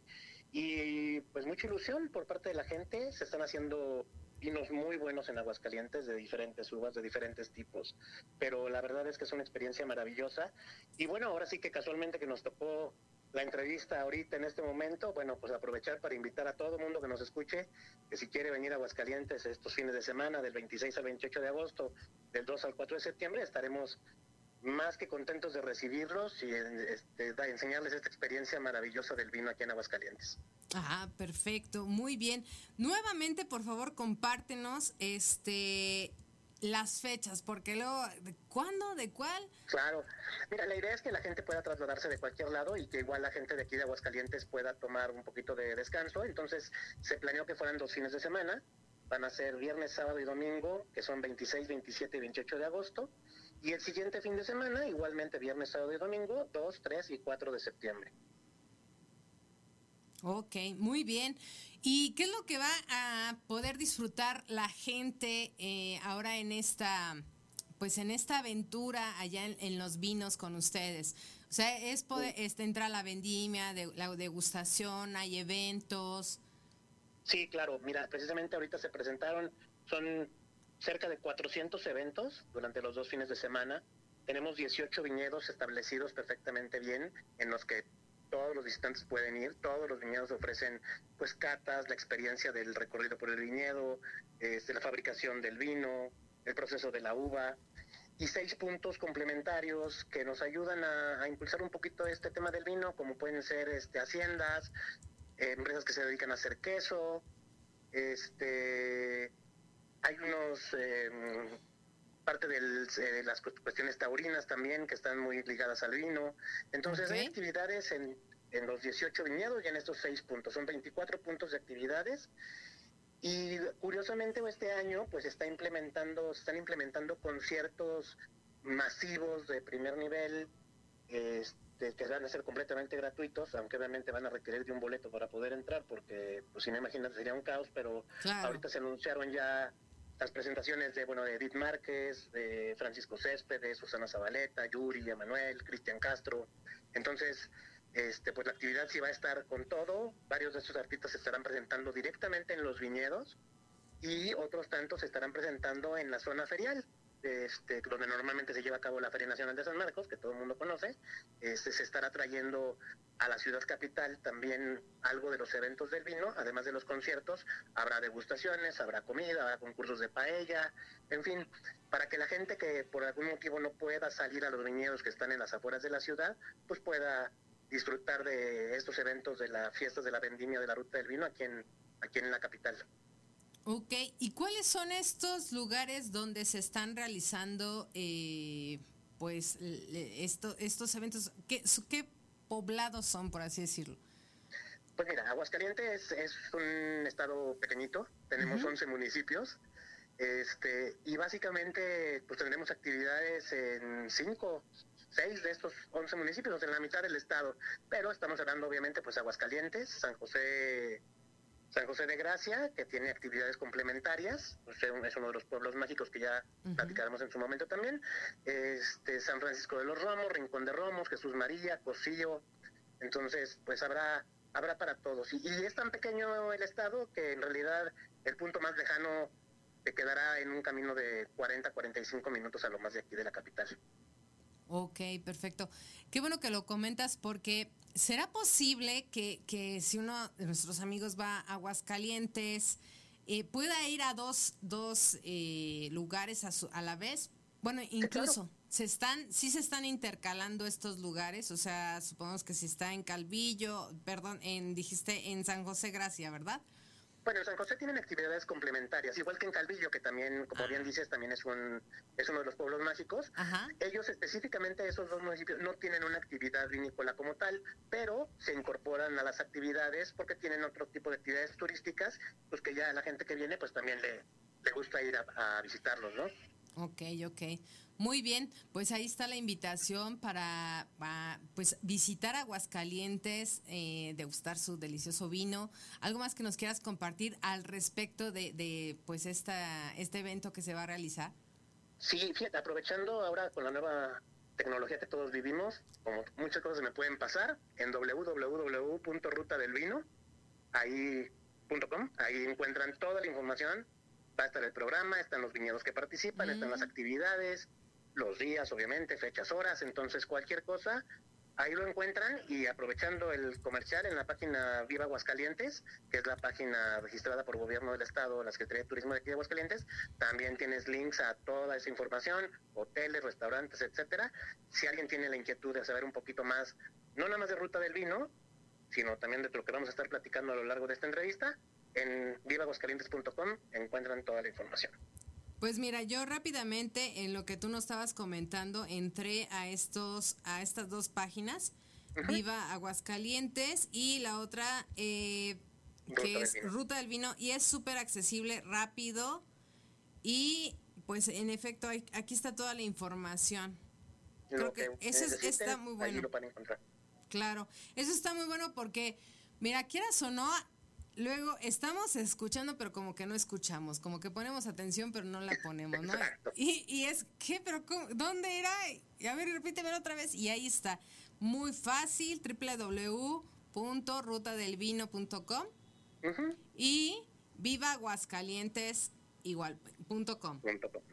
y pues mucha ilusión por parte de la gente, se están haciendo vinos muy buenos en Aguascalientes de diferentes uvas, de diferentes tipos, pero la verdad es que es una experiencia maravillosa. Y bueno, ahora sí que casualmente que nos tocó la entrevista ahorita en este momento, bueno, pues aprovechar para invitar a todo mundo que nos escuche, que si quiere venir a Aguascalientes estos fines de semana, del 26 al 28 de agosto, del 2 al 4 de septiembre, estaremos más que contentos de recibirlos y este, enseñarles esta experiencia maravillosa del vino aquí en Aguascalientes. Ah, perfecto, muy bien. Nuevamente, por favor, compártenos este las fechas, porque luego, ¿cuándo? ¿De cuál? Claro. Mira, la idea es que la gente pueda trasladarse de cualquier lado y que igual la gente de aquí de Aguascalientes pueda tomar un poquito de descanso. Entonces, se planeó que fueran dos fines de semana. Van a ser viernes, sábado y domingo, que son 26, 27 y 28 de agosto. Y el siguiente fin de semana, igualmente viernes, sábado y domingo, 2, 3 y 4 de septiembre. Ok, muy bien. ¿Y qué es lo que va a poder disfrutar la gente eh, ahora en esta, pues en esta aventura allá en, los vinos con ustedes? O sea, es poder, este, entra la vendimia, de, la degustación, hay eventos. Sí, claro. Mira, precisamente ahorita se presentaron, son cerca de 400 eventos durante los dos fines de semana. Tenemos 18 viñedos establecidos perfectamente bien, en los que todos los visitantes pueden ir, todos los viñedos ofrecen pues catas, la experiencia del recorrido por el viñedo, este, la fabricación del vino, el proceso de la uva y seis puntos complementarios que nos ayudan a, impulsar un poquito este tema del vino, como pueden ser este, haciendas, empresas que se dedican a hacer queso, este, hay unos em, parte de las cuestiones taurinas también, que están muy ligadas al vino. Entonces hay actividades en, en los 18 viñedos y en estos 6 puntos. Son 24 puntos de actividades. Y curiosamente este año pues está implementando, están implementando conciertos masivos de primer nivel, este, que van a ser completamente gratuitos, aunque obviamente van a requerir de un boleto para poder entrar, porque pues si me imaginas sería un caos, pero ahorita se anunciaron ya las presentaciones de bueno de Edith Márquez, de Francisco Céspedes, Susana Zabaleta, Yuri, Emanuel, Cristian Castro. Entonces, este, pues la actividad sí va a estar con todo. Varios de estos artistas se estarán presentando directamente en los viñedos y otros tantos se estarán presentando en la zona ferial. Este, donde normalmente se lleva a cabo la Feria Nacional de San Marcos, que todo el mundo conoce, este, se estará trayendo a la ciudad capital también algo de los eventos del vino, además de los conciertos, habrá degustaciones, habrá comida, habrá concursos de paella, en fin, para que la gente que por algún motivo no pueda salir a los viñedos que están en las afueras de la ciudad, pues pueda disfrutar de estos eventos de las fiestas de la vendimia de la ruta del vino aquí en, aquí en la capital. Ok, ¿y cuáles son estos lugares donde se están realizando eh, pues esto, estos eventos? ¿Qué, ¿Qué poblados son, por así decirlo? Pues mira, Aguascalientes es un estado pequeñito, tenemos 11 municipios, este, y básicamente pues tendremos actividades en 5, 6 de estos 11 municipios, en la mitad del estado, pero estamos hablando obviamente pues Aguascalientes, San José San José de Gracia, que tiene actividades complementarias, es uno de los pueblos mágicos que ya platicaremos en su momento también. Este, San Francisco de los Romos, Rincón de Romos, Jesús María, Cocío. Entonces, pues habrá, habrá para todos. Y, y, es tan pequeño el estado que en realidad el punto más lejano te quedará en un camino de 40, 45 minutos a lo más de aquí de la capital. Ok, perfecto. Qué bueno que lo comentas porque ¿será posible que, que si uno de nuestros amigos va a Aguascalientes eh, pueda ir a dos, dos eh, lugares a, su, a la vez? Bueno, incluso, ¿se están, sí se están intercalando estos lugares? O sea, supongamos que si está en Calvillo, perdón, en, dijiste en San José Gracia, ¿verdad? Bueno, en San José tienen actividades complementarias, igual que en Calvillo, que también, como bien dices, también es un es uno de los pueblos mágicos. Ellos específicamente, esos dos municipios, no tienen una actividad vinícola como tal, pero se incorporan a las actividades porque tienen otro tipo de actividades turísticas, pues que ya la gente que viene, pues también le, le gusta ir a, a visitarlos, ¿no? Ok, ok. Muy bien, pues ahí está la invitación para, pues visitar Aguascalientes, eh, degustar su delicioso vino. ¿Algo más que nos quieras compartir al respecto de, de pues esta, este evento que se va a realizar? Sí, fíjate, aprovechando ahora con la nueva tecnología que todos vivimos, como muchas cosas me pueden pasar, en www.rutadelvino, ahí.com, ahí encuentran toda la información va a estar el programa, están los viñedos que participan, están las mm. actividades, los días, obviamente, fechas, horas, entonces cualquier cosa, ahí lo encuentran y aprovechando el comercial en la página Viva Aguascalientes, que es la página registrada por gobierno del estado, la Secretaría de Turismo de aquí de Aguascalientes, también tienes links a toda esa información, hoteles, restaurantes, etcétera. Si alguien tiene la inquietud de saber un poquito más, no nada más de ruta del vino, sino también de lo que vamos a estar platicando a lo largo de esta entrevista, en vivaguascalientes.com encuentran toda la información. Pues mira, yo rápidamente en lo que tú nos estabas comentando entré a estos a estas dos páginas, Viva Aguascalientes y la otra eh, que es Ruta del Vino y es súper accesible, rápido y pues en efecto aquí está toda la información. Creo que, eso está muy bueno. Claro, eso está muy bueno porque mira, quieras o no, Luego estamos escuchando, pero como que no escuchamos, como que ponemos atención, pero no la ponemos, ¿no? Y, y es, ¿qué? ¿Pero cómo? ¿Dónde era? A ver, repíteme otra vez. Y ahí está. Muy fácil, www.rutadelvino.com y viva Aguascalientes igual, punto com.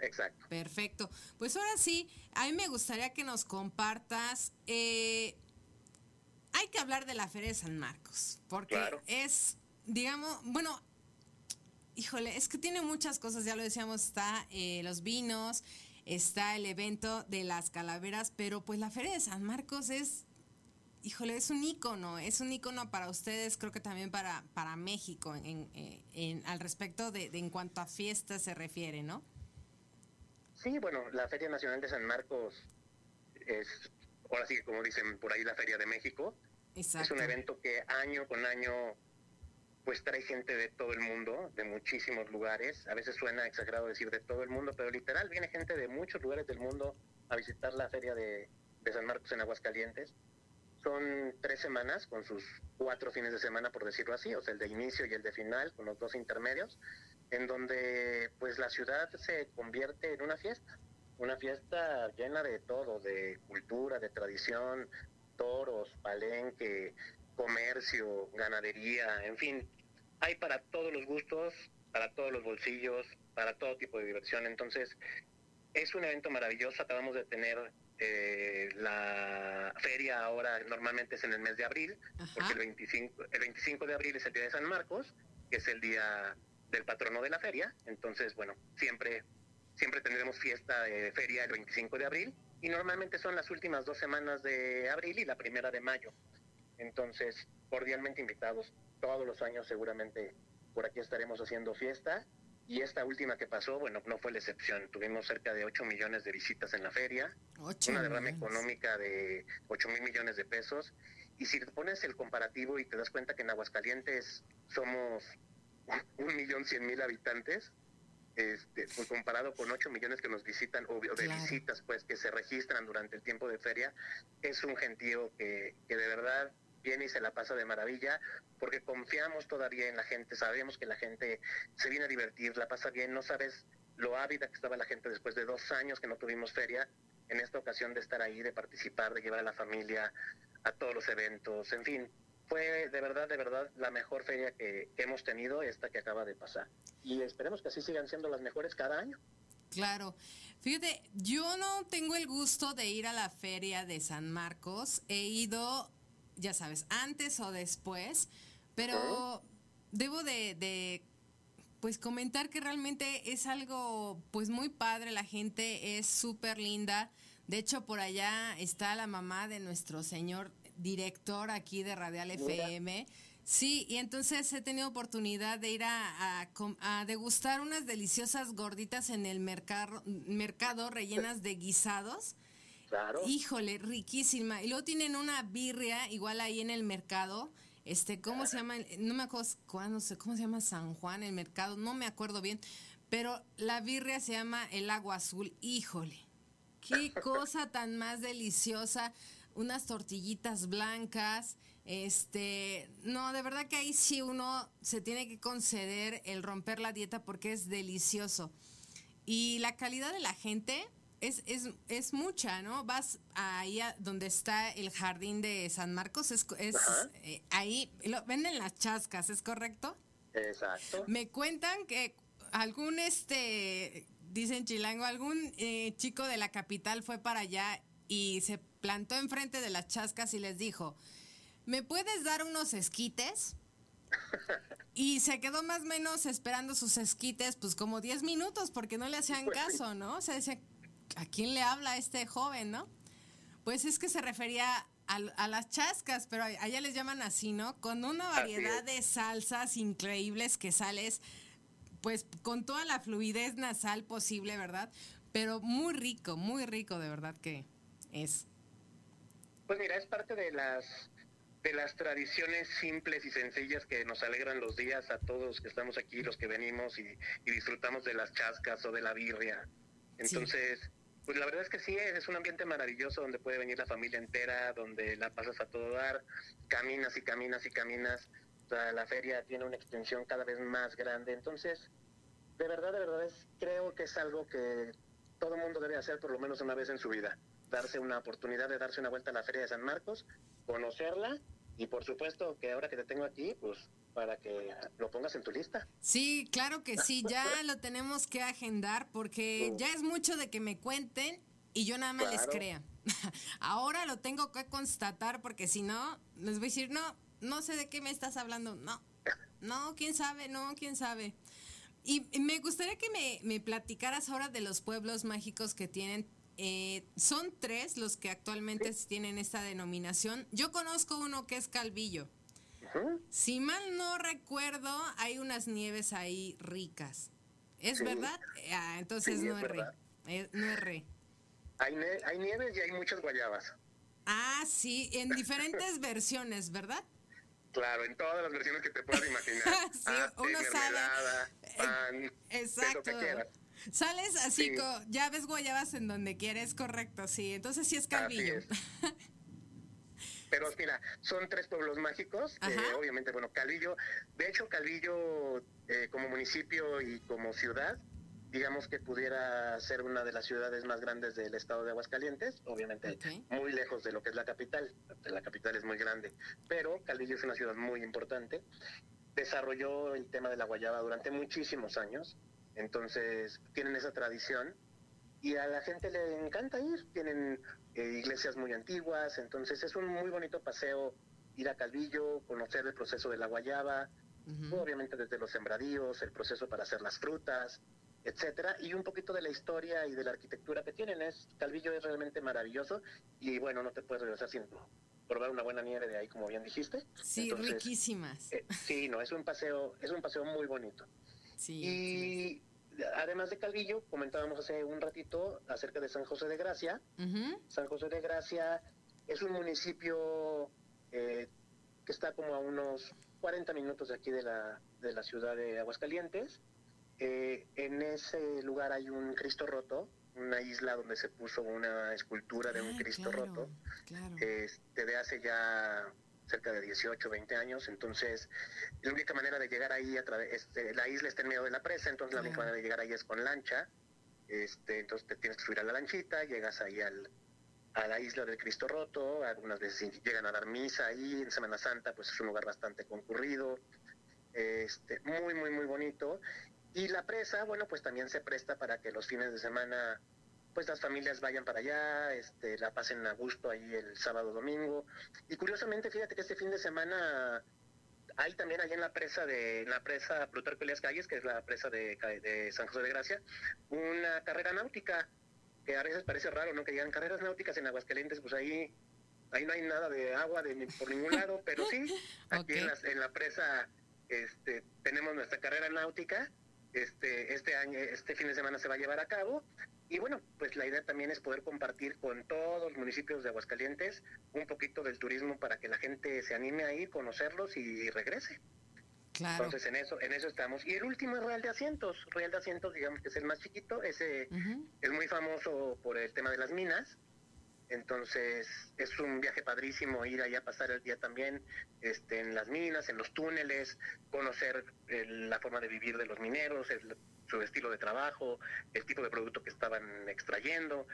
Exacto. Perfecto. Pues ahora sí, a mí me gustaría que nos compartas. Eh, hay que hablar de la Feria de San Marcos, porque es digamos, bueno, híjole, es que tiene muchas cosas, ya lo decíamos, está eh, los vinos, está el evento de las calaveras, pero pues la Feria de San Marcos es, híjole, es un ícono, es un ícono para ustedes, creo que también para, para México, en, en, al respecto de, en cuanto a fiestas se refiere, ¿no? Sí, bueno, la Feria Nacional de San Marcos es, ahora sí, como dicen por ahí, la Feria de México. Es un evento que año con año pues trae gente de todo el mundo, de muchísimos lugares. A veces suena exagerado decir de todo el mundo, pero literal viene gente de muchos lugares del mundo a visitar la feria de, San Marcos en Aguascalientes. Son tres semanas con sus cuatro fines de semana, por decirlo así, o sea, el de inicio y el de final, con los dos intermedios, en donde pues la ciudad se convierte en una fiesta, una fiesta llena de todo, de cultura, de tradición, toros, palenque, comercio, ganadería, en fin, hay para todos los gustos, para todos los bolsillos, para todo tipo de diversión. Entonces, Es un evento maravilloso, acabamos de tener eh, la feria ahora, normalmente es en el mes de abril, porque el 25, el 25 de abril es el día de San Marcos, que es el día del patrono de la feria, entonces, bueno, siempre, siempre tendremos fiesta de feria el 25 de abril, y normalmente son las últimas dos semanas de abril y la primera de mayo. Entonces, cordialmente invitados todos los años seguramente por aquí estaremos haciendo fiesta y esta última que pasó, bueno, no fue la excepción. Tuvimos cerca de 8 millones de visitas en la feria, una derrama económica de 8 mil millones de pesos. Y si te pones el comparativo y te das cuenta que en Aguascalientes somos un millón cien mil habitantes, este, pues comparado con 8 millones que nos visitan, o de visitas pues que se registran durante el tiempo de feria, es un gentío que, que de verdad viene y se la pasa de maravilla, porque confiamos todavía en la gente, sabemos que la gente se viene a divertir, la pasa bien, no sabes lo ávida que estaba la gente después de dos años que no tuvimos feria, en esta ocasión de estar ahí, de participar, de llevar a la familia a todos los eventos, en fin, fue de verdad, de verdad la mejor feria que, que hemos tenido, esta que acaba de pasar. Y esperemos que así sigan siendo las mejores cada año. Claro. Fíjate, yo no tengo el gusto de ir a la feria de San Marcos. He ido ya sabes, antes o después, pero debo de, pues comentar que realmente es algo pues muy padre, la gente es súper linda. De hecho, por allá está la mamá de nuestro señor director aquí de Radial FM. Sí, y entonces he tenido oportunidad de ir a, a, degustar unas deliciosas gorditas en el mercado, mercado rellenas de guisados. Híjole, riquísima. Y luego tienen una birria igual ahí en el mercado. Este, ¿cómo se llama? No me acuerdo cuándo, cómo se llama San Juan, el mercado, no me acuerdo bien. Pero la birria se llama el agua azul. Híjole, qué cosa tan más deliciosa. Unas tortillitas blancas. Este, no, de verdad que ahí sí uno se tiene que conceder el romper la dieta porque es delicioso. Y la calidad de la gente, es, es, es mucha, ¿no? Vas ahí a donde está el jardín de San Marcos, es, es eh, ahí, lo, venden las chascas, ¿es correcto? Exacto. Me cuentan que algún, este, dicen chilango, algún eh, chico de la capital fue para allá y se plantó enfrente de las chascas y les dijo, ¿me puedes dar unos esquites? Y se quedó más o menos esperando sus esquites, pues como 10 minutos, porque no le hacían pues caso, ¿no? O sea, decía, ¿a quién le habla este joven, no? Pues es que se refería a, las chascas, pero allá les llaman así, ¿no? Con una variedad de salsas increíbles que sales, pues con toda la fluidez nasal posible, ¿verdad? Pero muy rico, muy rico, de verdad que es. Pues mira, es parte de las de las tradiciones simples y sencillas que nos alegran los días a todos que estamos aquí, los que venimos y, disfrutamos de las chascas o de la birria. Entonces, pues la verdad es que sí, es un ambiente maravilloso donde puede venir la familia entera, donde la pasas a todo dar, caminas y caminas y caminas. O sea, la feria tiene una extensión cada vez más grande. Entonces, de verdad, de verdad, es, creo que es algo que todo mundo debe hacer por lo menos una vez en su vida. Darse una oportunidad de darse una vuelta a la Feria de San Marcos, conocerla y por supuesto que ahora que te tengo aquí, pues para que lo pongas en tu lista. Sí, claro que sí, ya lo tenemos que agendar porque ya es mucho de que me cuenten y yo nada más les crea. Ahora lo tengo que constatar porque si no, les voy a decir, no, no sé de qué me estás hablando. No, no, quién sabe, no, quién sabe. Y me gustaría que me, me platicaras ahora de los pueblos mágicos que tienen. Eh, son tres los que actualmente tienen esta denominación. Yo conozco uno que es Calvillo. Si mal no recuerdo, hay unas nieves ahí ricas. ¿Es verdad? Ah, entonces no, es re, eh, no es re. Hay, hay nieves y hay muchas guayabas. Ah, sí, en diferentes versiones, ¿verdad? Claro, en todas las versiones que te puedas imaginar. sí, ah, uno sabe. Eh, pan, exacto. Sales así, ya ves guayabas en donde quieres, correcto, sí. Entonces sí es calvillo. Pero mira, son tres pueblos mágicos, obviamente, bueno, Calvillo, de hecho Calvillo eh, como municipio y como ciudad, digamos que pudiera ser una de las ciudades más grandes del estado de Aguascalientes, obviamente muy lejos de lo que es la capital, la capital es muy grande, pero Calvillo es una ciudad muy importante, desarrolló el tema de la guayaba durante muchísimos años, entonces tienen esa tradición y a la gente le encanta ir. Tienen eh, iglesias muy antiguas, entonces es un muy bonito paseo ir a Calvillo, conocer el proceso de la guayaba, obviamente desde los sembradíos, el proceso para hacer las frutas, etcétera, y un poquito de la historia y de la arquitectura que tienen. Es, Calvillo es realmente maravilloso y bueno, no te puedes regresar sin probar una buena nieve de ahí, como bien dijiste. Sí, riquísimas. Eh, sí, no, es un paseo, es un paseo muy bonito. Sí. Y además de Calvillo, comentábamos hace un ratito acerca de San José de Gracia. San José de Gracia es un municipio eh, que está como a unos 40 minutos de aquí de la, de la ciudad de Aguascalientes. Eh, en ese lugar hay un Cristo roto, una isla donde se puso una escultura de un Ah, Cristo claro, roto, claro. este, de hace ya cerca de 18, 20 años. Entonces, la única manera de llegar ahí, a través, este, la isla está en medio de la presa, entonces la única manera de llegar ahí es con lancha. Este, entonces te tienes que subir a la lanchita, llegas ahí al, a la isla del Cristo Roto, algunas veces llegan a dar misa ahí, en Semana Santa pues es un lugar bastante concurrido, este, muy, muy, muy bonito. Y la presa, bueno, pues también se presta para que los fines de semana pues las familias vayan para allá, este, la pasen a gusto ahí el sábado, domingo. Y curiosamente, fíjate que este fin de semana hay también allá en la presa de en la presa Plutarco Elias Calles, que es la presa de, San José de Gracia, una carrera náutica, que a veces parece raro, ¿no? Que digan carreras náuticas en Aguascalientes, pues ahí, ahí no hay nada de agua de, ni- por ningún lado, pero sí, aquí en, las- en la presa este, tenemos nuestra carrera náutica, este, este año, este fin de semana se va a llevar a cabo. Y bueno, pues la idea también es poder compartir con todos los municipios de Aguascalientes un poquito del turismo para que la gente se anime a ir, conocerlos y regrese. Claro. Entonces en eso, en eso estamos. Y el último es Real de Asientos. Real de Asientos, digamos que es el más chiquito, ese es muy famoso por el tema de las minas. Entonces es un viaje padrísimo ir allá a pasar el día también este, en las minas, en los túneles, conocer eh, la forma de vivir de los mineros, el- su estilo de trabajo, el tipo de producto que estaban extrayendo.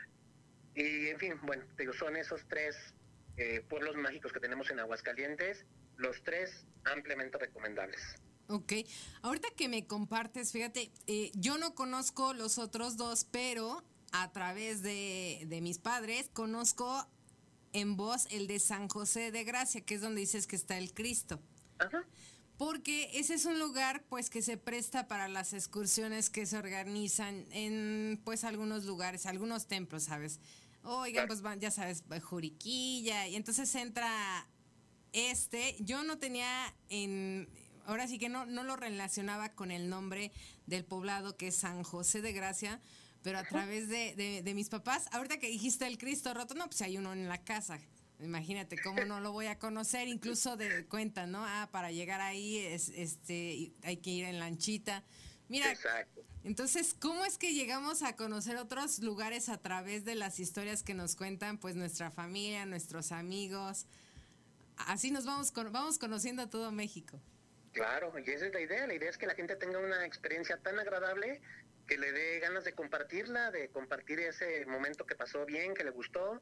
Y en fin, bueno, digo, son esos tres eh, pueblos mágicos que tenemos en Aguascalientes, los tres ampliamente recomendables. Ok, ahorita que me compartes, fíjate, eh, yo no conozco los otros dos, pero a través de, de mis padres conozco en voz el de San José de Gracia, que es donde dices que está el Cristo. Ajá. Porque ese es un lugar pues que se presta para las excursiones que se organizan en pues algunos lugares, algunos templos, ¿sabes? Oigan, pues van, ya sabes, Juriquilla, y entonces entra este, yo no tenía en ahora sí que no no lo relacionaba con el nombre del poblado que es San José de Gracia, pero a través de, de- de mis papás, ahorita que dijiste el Cristo roto, no, pues hay uno en la casa. Imagínate cómo no lo voy a conocer, incluso de cuenta, ¿no? Ah, para llegar ahí es, este hay que ir en lanchita. Mira, Exacto. entonces, ¿cómo es que llegamos a conocer otros lugares a través de las historias que nos cuentan, pues nuestra familia, nuestros amigos? Así nos vamos con- vamos conociendo a todo México. Claro, y esa es la idea. La idea es que la gente tenga una experiencia tan agradable que le dé ganas de compartirla, de compartir ese momento que pasó bien, que le gustó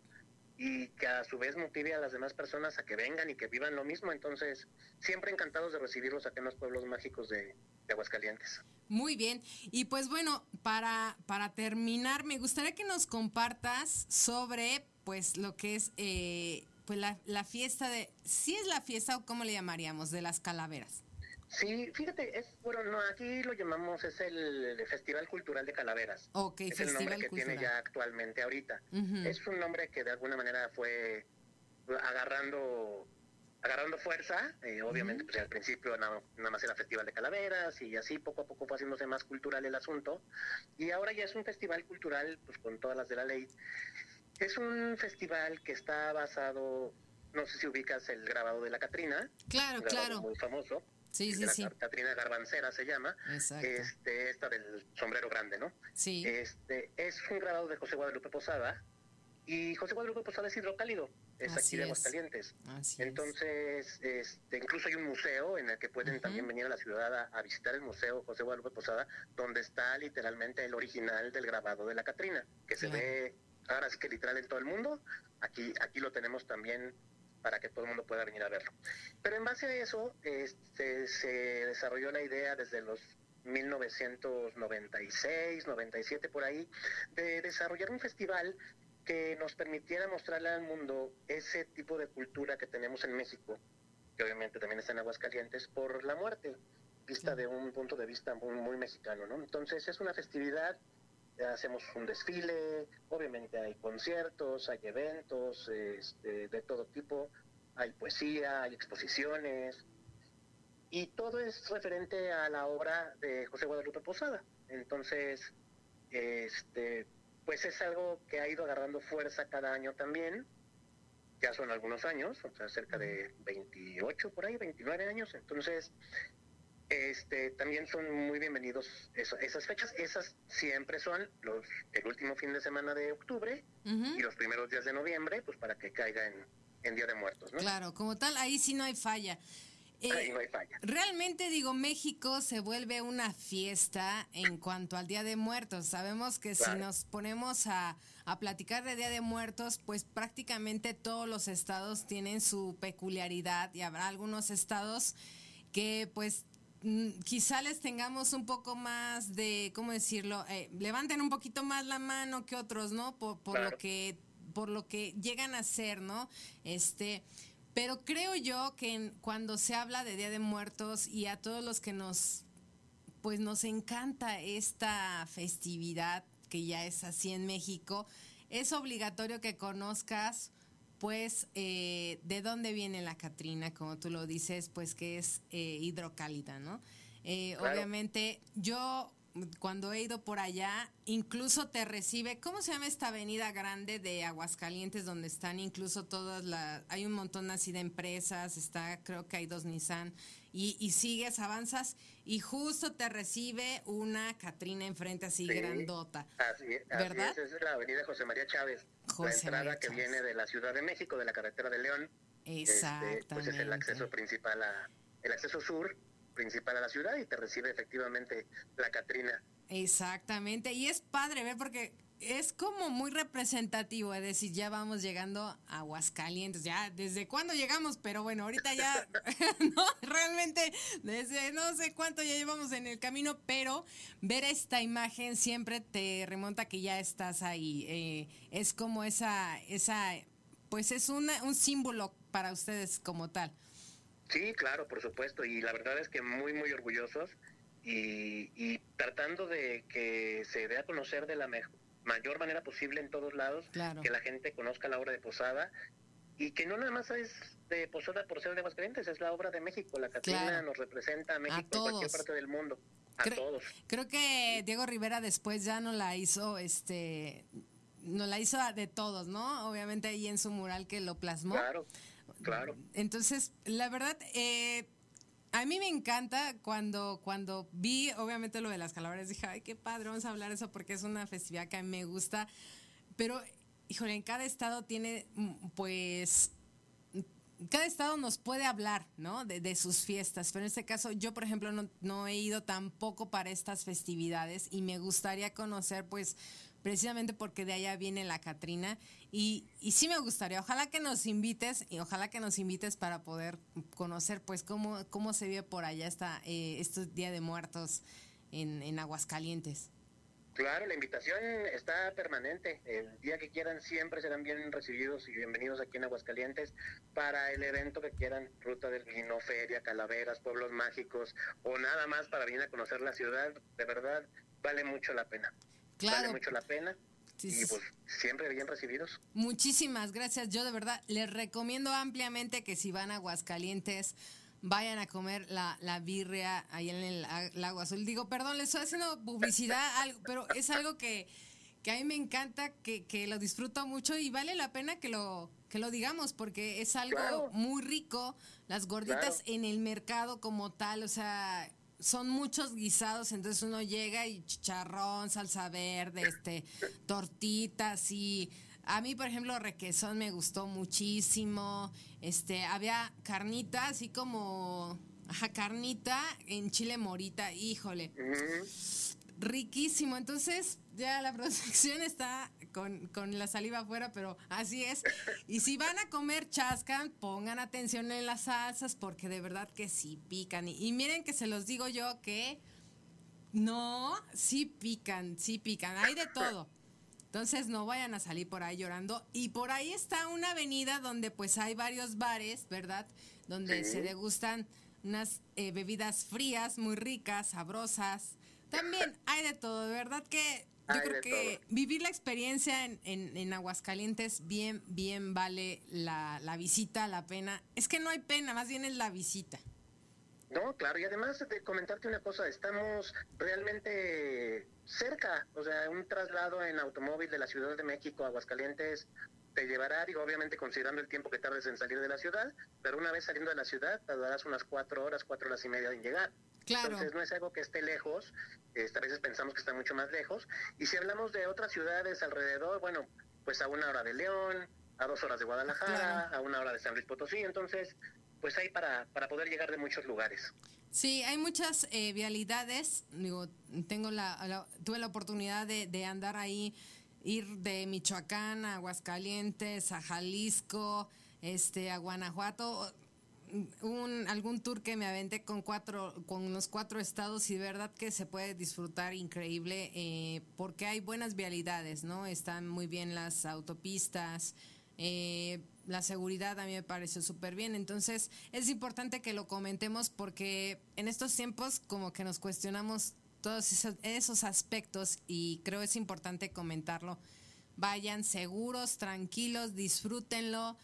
y que a su vez motive a las demás personas a que vengan y que vivan lo mismo. Entonces, siempre encantados de recibirlos acá en los pueblos mágicos de, Aguascalientes. Muy bien. Y pues bueno, para, para terminar, me gustaría que nos compartas sobre pues lo que es eh, pues la, fiesta de, ¿sí es la fiesta o cómo le llamaríamos? De las calaveras. Sí, fíjate, es bueno, no, aquí lo llamamos, es el Festival Cultural de Calaveras. Ok, es el nombre que Cultural. tiene ya actualmente ahorita. Es un nombre que de alguna manera fue agarrando agarrando fuerza, eh, obviamente pues al principio nada, nada más era Festival de Calaveras y así poco a poco fue haciéndose más cultural el asunto y ahora ya es un festival cultural pues con todas las de la ley. Es un festival que está basado, no sé si ubicas el grabado de la Catrina, Claro, claro. muy famoso, Sí, sí, la sí. Catrina Garbancera se llama, Exacto. este, esta del sombrero grande, ¿no? Sí. Este, es un grabado de José Guadalupe Posada y José Guadalupe Posada es hidrocálido, es Así aquí de es. Aguascalientes. Así es. Entonces, este, incluso hay un museo en el que pueden Ujú. también venir a la ciudad a, a visitar el museo José Guadalupe Posada, donde está literalmente el original del grabado de la Catrina, que se Claro. ve ahora sí que literal en todo el mundo. Aquí, aquí lo tenemos también para que todo el mundo pueda venir a verlo. Pero en base a eso, este, se desarrolló la idea desde los 1996, 97 por ahí, de desarrollar un festival que nos permitiera mostrarle al mundo ese tipo de cultura que tenemos en México, que obviamente también está en Aguascalientes, por la muerte, vista de un punto de vista muy, muy mexicano, ¿no? Entonces es una festividad, hacemos un desfile, obviamente hay conciertos, hay eventos este, de todo tipo, hay poesía, hay exposiciones, y todo es referente a la obra de José Guadalupe Posada. Entonces, este, pues es algo que ha ido agarrando fuerza cada año también. Ya son algunos años, o sea, cerca de 28 por ahí, 29 años. Entonces, este, también son muy bienvenidos esas fechas. Esas siempre son los el último fin de semana de octubre y los primeros días de noviembre, pues para que caiga en, en Día de Muertos, ¿no? Claro, como tal, ahí sí no hay falla. Ahí no hay falla. Realmente digo, México se vuelve una fiesta en cuanto al Día de Muertos. Sabemos que si nos ponemos a, a, platicar de Día de Muertos, pues prácticamente todos los estados tienen su peculiaridad y habrá algunos estados que pues quizá les tengamos un poco más de, ¿cómo decirlo? Eh, levanten un poquito más la mano que otros, ¿no? Por, por lo que por lo que llegan a ser, ¿no? Este, pero creo yo que cuando se habla de Día de Muertos y a todos los que nos, pues nos encanta esta festividad que ya es así en México, es obligatorio que conozcas pues eh, de dónde viene la Catrina, como tú lo dices, pues que es eh, hidrocálida, ¿no? Eh, Obviamente yo cuando he ido por allá, incluso te recibe, ¿cómo se llama esta avenida grande de Aguascalientes donde están incluso todas las, hay un montón así de empresas, está, creo que hay dos Nissan, y, sigues, avanzas, y justo te recibe una Catrina enfrente así grandota. Así, ¿verdad? es, es la avenida José María Chávez, la entrada que viene de la Ciudad de México, de la carretera de León. Exactamente. Este, pues es el acceso principal a, el acceso sur principal a la ciudad y te recibe efectivamente la Catrina. Exactamente, y es padre ver porque es como muy representativo, es decir, ya vamos llegando a Aguascalientes, ya desde cuándo llegamos, pero bueno, ahorita ya, no, realmente desde no sé cuánto ya llevamos en el camino, pero ver esta imagen siempre te remonta que ya estás ahí, eh, es como esa, esa, pues es una, un símbolo para ustedes como tal. Sí, claro, por supuesto, y la verdad es que muy, muy orgullosos y, tratando de que se dé a conocer de la mayor manera posible en todos lados, que la gente conozca la obra de Posada y que no nada más es de Posada por ser de Aguascalientes, es la obra de México, la Catrina nos representa a México en cualquier parte del mundo, a todos. Creo que Diego Rivera después ya no la hizo, este, no la hizo de todos, ¿no? Obviamente ahí en su mural que lo plasmó. Claro. Claro. Entonces, la verdad, eh, a mí me encanta cuando, cuando vi, obviamente, lo de las calaveras, dije, ay, qué padre, vamos a hablar de eso porque es una festividad que a mí me gusta. Pero, híjole, en cada estado tiene, mm, pues, cada estado nos puede hablar, ¿no? De, sus fiestas. Pero en este caso, yo, por ejemplo, no, no he ido tampoco para estas festividades y me gustaría conocer, pues, precisamente porque de allá viene la Catrina. Y, y sí me gustaría, ojalá que nos invites y ojalá que nos invites para poder conocer pues cómo, cómo se vive por allá esta, eh, estos Día de Muertos en, en Aguascalientes. Claro, la invitación está permanente. El día que quieran siempre serán bien recibidos y bienvenidos aquí en Aguascalientes para el evento que quieran, Ruta del Vino, Feria, Calaveras, Pueblos Mágicos o nada más para venir a conocer la ciudad. De verdad, vale mucho la pena. Claro. Vale mucho la pena. y pues siempre bien recibidos. Muchísimas gracias. Yo de verdad les recomiendo ampliamente que si van a Aguascalientes vayan a comer la, la birria ahí en el Lago Azul. Digo, perdón, les estoy haciendo publicidad, pero es algo que, que a mí me encanta, que, que, lo disfruto mucho y vale la pena que lo, que lo digamos porque es algo muy rico. Las gorditas en el mercado como tal, o sea, son muchos guisados, entonces uno llega y chicharrón, salsa verde, este, tortitas y a mí, por ejemplo, requesón me gustó muchísimo. Este, había carnita, así como ajá, carnita en chile morita, híjole. Riquísimo. Entonces, ya la producción está con, con, la saliva afuera, pero así es. Y si van a comer chascan, pongan atención en las salsas, porque de verdad que sí pican. Y, y miren que se los digo yo que No, sí pican, sí pican, hay de todo. Entonces no vayan a salir por ahí llorando. Y por ahí está una avenida donde pues hay varios bares, ¿verdad? Donde se degustan unas eh, bebidas frías, muy ricas, sabrosas. También hay de todo, de verdad que yo creo que vivir la experiencia en, en, Aguascalientes bien, bien vale la, la visita, la pena. Es que no hay pena, más bien es la visita. No, claro, y además de comentarte una cosa, estamos realmente cerca, o sea, un traslado en automóvil de la Ciudad de México a Aguascalientes te llevará, digo, obviamente considerando el tiempo que tardes en salir de la ciudad, pero una vez saliendo de la ciudad tardarás unas cuatro horas, cuatro horas y media en llegar. Claro. Entonces no es algo que esté lejos, este, a veces pensamos que está mucho más lejos. Y si hablamos de otras ciudades alrededor, bueno, pues a una hora de León, a dos horas de Guadalajara, a una hora de San Luis Potosí, entonces pues hay para, para poder llegar de muchos lugares. Sí, hay muchas eh, vialidades. Digo, tengo la, tuve la oportunidad de, de, andar ahí, ir de Michoacán a Aguascalientes, a Jalisco, este, a Guanajuato. Un, algún tour que me aventé con cuatro, con unos cuatro estados y de verdad que se puede disfrutar increíble eh, porque hay buenas vialidades, ¿no? Están muy bien las autopistas. Eh, la seguridad a mí me pareció súper bien. Entonces es importante que lo comentemos porque en estos tiempos como que nos cuestionamos todos esos, aspectos y creo es importante comentarlo. Vayan seguros, tranquilos, disfrútenlo.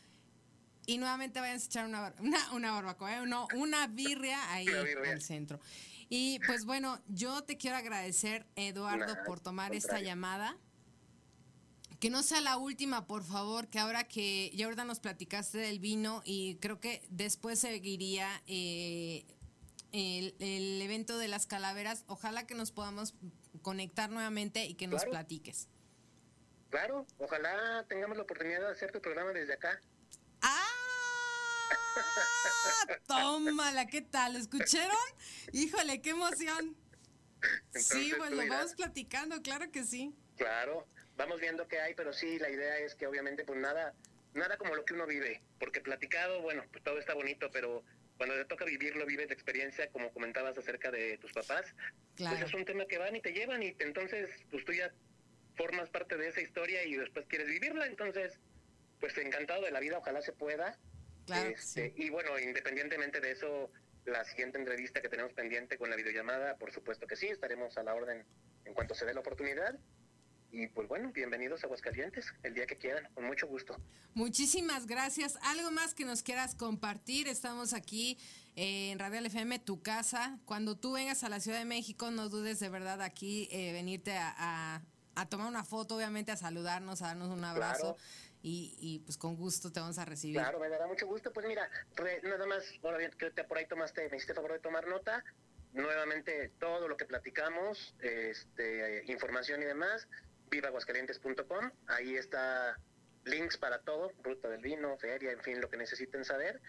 Y nuevamente vayan a echar una, una, barbacoa, ¿eh? no, una birria ahí al centro. Y pues bueno, yo te quiero agradecer, Eduardo, por tomar esta llamada. Que no sea la última, por favor, que ahora que ya ahorita nos platicaste del vino y creo que después seguiría eh, el, evento de las calaveras, ojalá que nos podamos conectar nuevamente y que nos platiques. Claro, ojalá tengamos la oportunidad de hacer tu programa desde acá. ¡Ah! Tómala, ¿qué tal? ¿Escucharon? Híjole, qué emoción. sí, pues lo vamos platicando, claro que sí. Claro, vamos viendo qué hay, pero sí, la idea es que obviamente pues nada, nada como lo que uno vive, porque platicado, bueno, pues todo está bonito, pero cuando te toca vivirlo, vives la experiencia, como comentabas acerca de tus papás, pues es un tema que van y te llevan y entonces pues tú ya formas parte de esa historia y después quieres vivirla, entonces pues encantado de la vida, ojalá se pueda. Claro, este, Y bueno, independientemente de eso, la siguiente entrevista que tenemos pendiente con la videollamada, por supuesto que sí, estaremos a la orden en cuanto se dé la oportunidad. Y pues bueno, bienvenidos a Aguascalientes, el día que quieran, con mucho gusto. Muchísimas gracias. ¿Algo más que nos quieras compartir? Estamos aquí eh, en Radio FM, tu casa. Cuando tú vengas a la Ciudad de México, no dudes de verdad aquí eh, venirte a, tomar una foto, obviamente a saludarnos, a darnos un abrazo. Y, pues con gusto te vamos a recibir. Claro, me dará mucho gusto. Pues mira, nada más, bueno, que por ahí tomaste, me hiciste favor de tomar nota. Nuevamente, todo lo que platicamos, este, información y demás, vivaguascalientes.com, ahí está links para todo, ruta del vino, feria, en fin, lo que necesiten saber.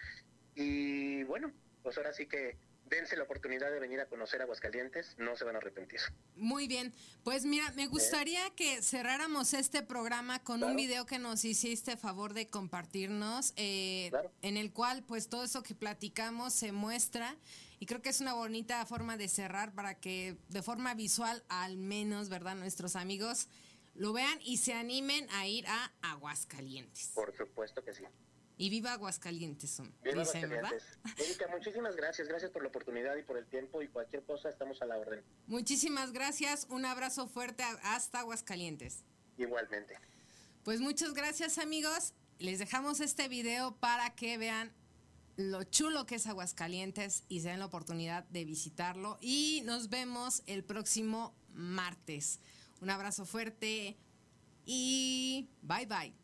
Y bueno, pues ahora sí que dense la oportunidad de venir a conocer Aguascalientes, no se van a arrepentir. Muy bien, pues mira, me gustaría que cerráramos este programa con un video que nos hiciste favor de compartirnos, eh, en el cual pues todo eso que platicamos se muestra y creo que es una bonita forma de cerrar para que de forma visual al menos, ¿verdad? Nuestros amigos lo vean y se animen a ir a Aguascalientes. Por supuesto que sí. Y viva Aguascalientes, viva Aguascalientes. Erika, muchísimas gracias, gracias por la oportunidad y por el tiempo y cualquier cosa estamos a la orden. Muchísimas gracias, un abrazo fuerte hasta Aguascalientes. Igualmente. Pues muchas gracias amigos, les dejamos este video para que vean lo chulo que es Aguascalientes y se den la oportunidad de visitarlo y nos vemos el próximo martes. Un abrazo fuerte y bye bye.